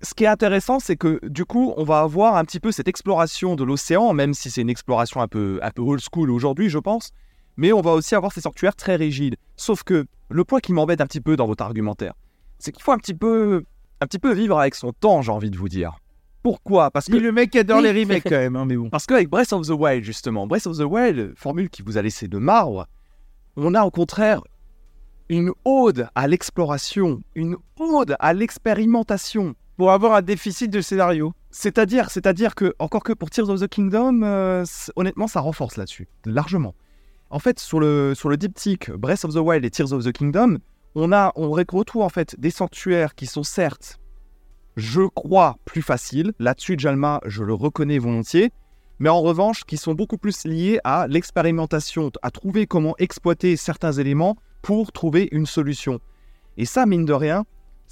ce qui est intéressant, c'est que du coup, on va avoir un petit peu cette exploration de l'océan, même si c'est une exploration un peu, un peu old school aujourd'hui, je pense. Mais on va aussi avoir ces sanctuaires très rigides. Sauf que le point qui m'embête un petit peu dans votre argumentaire, c'est qu'il faut un petit peu, un petit peu vivre avec son temps, j'ai envie de vous dire. Pourquoi? Parce que le mec adore les remakes quand même, hein, mais bon. parce qu'avec Breath of the Wild, justement, Breath of the Wild, formule qui vous a laissé de marbre, on a au contraire une ode à l'exploration, une ode à l'expérimentation. Pour avoir un déficit de scénario. C'est-à-dire, c'est-à-dire que, encore que pour Tears of the Kingdom, euh, honnêtement, ça renforce là-dessus, largement. En fait, sur le, sur le diptyque Breath of the Wild et Tears of the Kingdom, on, a, on retrouve en fait des sanctuaires qui sont certes, je crois, plus faciles. Là-dessus, Jalma, je le reconnais volontiers. Mais en revanche, qui sont beaucoup plus liés à l'expérimentation, à trouver comment exploiter certains éléments pour trouver une solution. Et ça, mine de rien,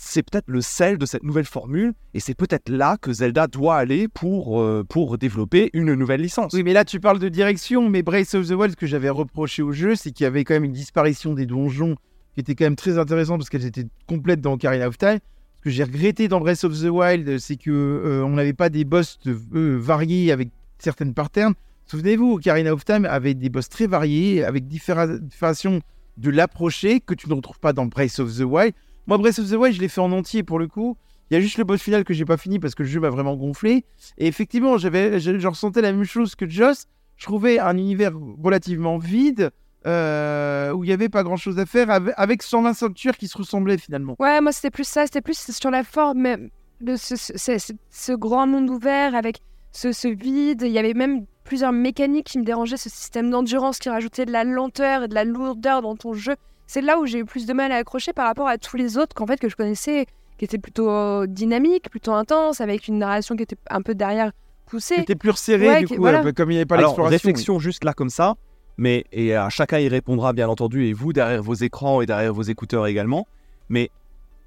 c'est peut-être le sel de cette nouvelle formule, et c'est peut-être là que Zelda doit aller pour, euh, pour développer une nouvelle licence. Oui, mais là, tu parles de direction, mais Breath of the Wild, ce que j'avais reproché au jeu, c'est qu'il y avait quand même une disparition des donjons qui était quand même très intéressante parce qu'elles étaient complètes dans Ocarina of Time. Ce que j'ai regretté dans Breath of the Wild, c'est que euh, n'avait pas des boss euh, variés avec certaines patterns. Souvenez-vous, Ocarina of Time avait des boss très variés, avec différentes façons de l'approcher que tu ne retrouves pas dans Breath of the Wild. Moi, Breath of the Wild, je l'ai fait en entier pour le coup. Il y a juste le boss final que j'ai pas fini parce que le jeu m'a vraiment gonflé. Et effectivement, j'avais, je, ressentais la même chose que Joss. Je trouvais un univers relativement vide euh, où il y avait pas grand chose à faire avec, avec 120 ceintures qui se ressemblaient finalement. Ouais, moi c'était plus ça, c'était plus sur la forme de ce, grand monde ouvert avec ce vide. Il y avait même plusieurs mécaniques qui me dérangeaient, ce système d'endurance qui rajoutait de la lenteur et de la lourdeur dans ton jeu. C'est là où j'ai eu plus de mal à accrocher par rapport à tous les autres qu'en fait que je connaissais, qui étaient plutôt euh, dynamiques, plutôt intenses, avec une narration qui était un peu derrière poussée. C'était plus resserré Ouais, du qui- coup, voilà. peu comme il n'y avait pas l'exploration. réflexion juste là comme ça, mais et à chacun y répondra bien entendu, et vous derrière vos écrans et derrière vos écouteurs également. Mais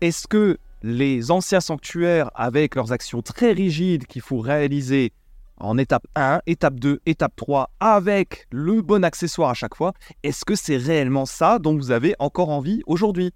est-ce que les anciens sanctuaires, avec leurs actions très rigides qu'il faut réaliser en étape 1, étape 2, étape 3, avec le bon accessoire à chaque fois, est-ce que c'est réellement ça dont vous avez encore envie aujourd'hui?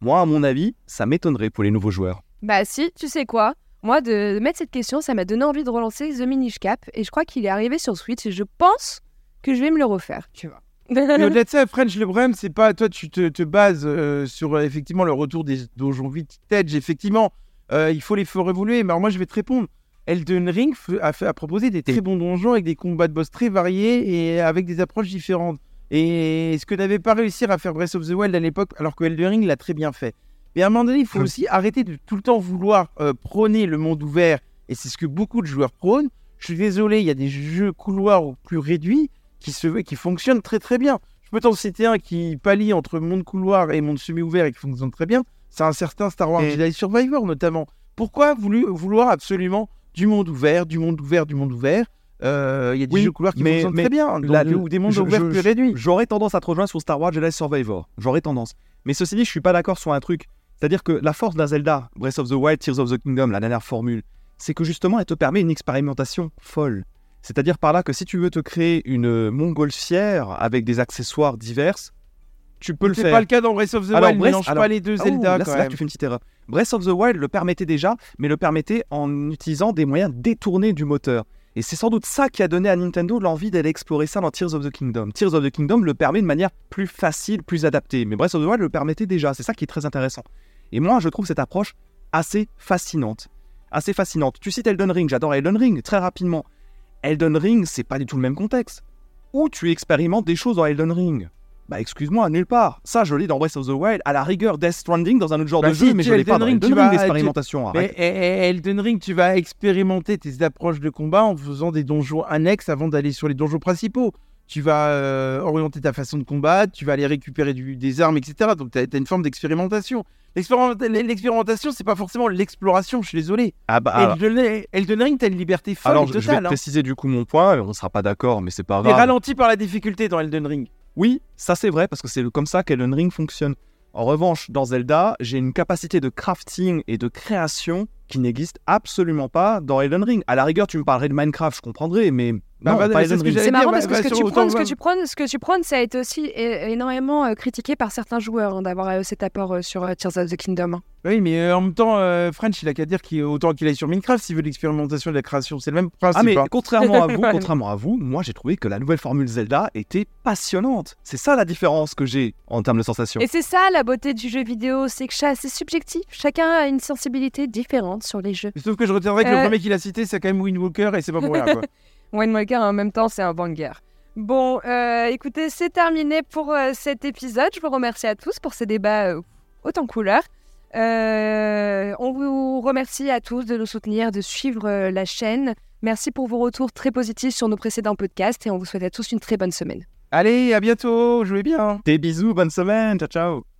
Moi, à mon avis, ça m'étonnerait pour les nouveaux joueurs. Bah si, tu sais quoi? Moi, de mettre cette question, ça m'a donné envie de relancer The Minish Cap, et je crois qu'il est arrivé sur Switch, et je pense que je vais me le refaire, tu vois. Mais au-delà de ça, French, le problème, c'est pas toi, tu te, te bases euh, sur euh, effectivement le retour des donjons vintage. Effectivement, euh, il faut les faire évoluer. Mais alors, moi, je vais te répondre. Elden Ring a, fait, a proposé des très bons donjons avec des combats de boss très variés et avec des approches différentes. Et ce que n'avait pas réussi à faire Breath of the Wild à l'époque, alors que Elden Ring l'a très bien fait? Mais à un moment donné, il faut Hum. aussi arrêter de tout le temps vouloir euh, prôner le monde ouvert. Et c'est ce que beaucoup de joueurs prônent. Je suis désolé, il y a des jeux couloirs plus réduits qui, se, qui fonctionnent très très bien. Je peux t'en citer un qui pallie entre monde couloir et monde semi-ouvert et qui fonctionne très bien. C'est un certain Star Wars Et- Jedi Survivor notamment. Pourquoi vouloir absolument du monde ouvert, du monde ouvert, du monde ouvert Euh, Il y a des Oui, jeux couloirs qui mais- fonctionnent mais très bien. donc, la- ou des mondes je- ouverts je- plus réduits. J'aurais tendance à te rejoindre sur Star Wars Jedi Survivor. J'aurais tendance. Mais ceci dit, je suis pas d'accord sur un truc. C'est-à-dire que la force d'un Zelda, Breath of the Wild, Tears of the Kingdom, la dernière formule, c'est que justement, elle te permet une expérimentation folle. C'est-à-dire par là que si tu veux te créer une montgolfière avec des accessoires divers, tu peux le C'est faire. pas le cas dans Breath of the Alors, Wild. Breath- Mélange alors- pas les deux Ah, Zelda là, quand c'est là que même. tu fais une petite erreur. Breath of the Wild le permettait déjà, mais le permettait en utilisant des moyens détournés du moteur. Et c'est sans doute ça qui a donné à Nintendo l'envie d'aller explorer ça dans Tears of the Kingdom. Tears of the Kingdom le permet de manière plus facile, plus adaptée. Mais Breath of the Wild le permettait déjà. C'est ça qui est très intéressant. Et moi, je trouve cette approche assez fascinante. Assez fascinante. Tu cites Elden Ring, j'adore Elden Ring, très rapidement. Elden Ring, c'est pas du tout le même contexte. Où tu expérimentes des choses dans Elden Ring? Bah excuse-moi, nulle part. Ça, je l'ai dans Breath of the Wild. À la rigueur, Death Stranding dans un autre genre Bah de si, jeu, mais je l'ai pas dans Ring, Elden Ring. Mais eh, eh, Elden Ring, tu vas expérimenter tes approches de combat en faisant des donjons annexes avant d'aller sur les donjons principaux. Tu vas euh, orienter ta façon de combattre, tu vas aller récupérer du- des armes, etc. Donc tu as, une forme d'expérimentation. L'expérimenta- L'expérimentation, c'est pas forcément l'exploration, je suis désolé. Ah bah, alors, Elden, Elden Ring, tu as une liberté folle alors, et je, vais totale. hein. préciser du coup mon point. On sera pas d'accord, mais c'est pas T'es grave. ralenti par la difficulté dans Elden Ring. Oui, ça c'est vrai parce que c'est comme ça qu'Elden Ring fonctionne. En revanche, dans Zelda, j'ai une capacité de crafting et de création qui n'existe absolument pas dans Elden Ring. À la rigueur, tu me parlerais de Minecraft, je comprendrais, mais Bah, bah, c'est ce marrant dire, parce bah, que ce bah, que sur tu prends, autant ce que tu prends, ce que tu prends, ça a été aussi énormément euh, critiqué par certains joueurs hein, d'avoir euh, cet apport euh, sur Tears of the Kingdom. hein. Oui, mais euh, en même temps, euh, French, il a qu'à dire qu'il autant qu'il aille sur Minecraft s'il veut l'expérimentation et de la création. C'est le même principe. Ah mais hein. contrairement à vous, contrairement à vous, moi j'ai trouvé que la nouvelle formule Zelda était passionnante. C'est ça la différence que j'ai en termes de sensations. Et c'est ça la beauté du jeu vidéo, c'est que c'est subjectif. Chacun a une sensibilité différente sur les jeux. Sauf que je retiendrai que le premier qu'il a cité, c'est quand même Wind Walker et c'est pas pour rien. Quoi. Wayne Walker en même temps, c'est un banger. Bon, euh, écoutez, c'est terminé pour euh, cet épisode. Je vous remercie à tous pour ces débats euh, en couleur. Euh, on vous remercie à tous de nous soutenir, de suivre euh, la chaîne. Merci pour vos retours très positifs sur nos précédents podcasts et on vous souhaite à tous une très bonne semaine. Allez, à bientôt, jouez bien. Des bisous, bonne semaine, ciao ciao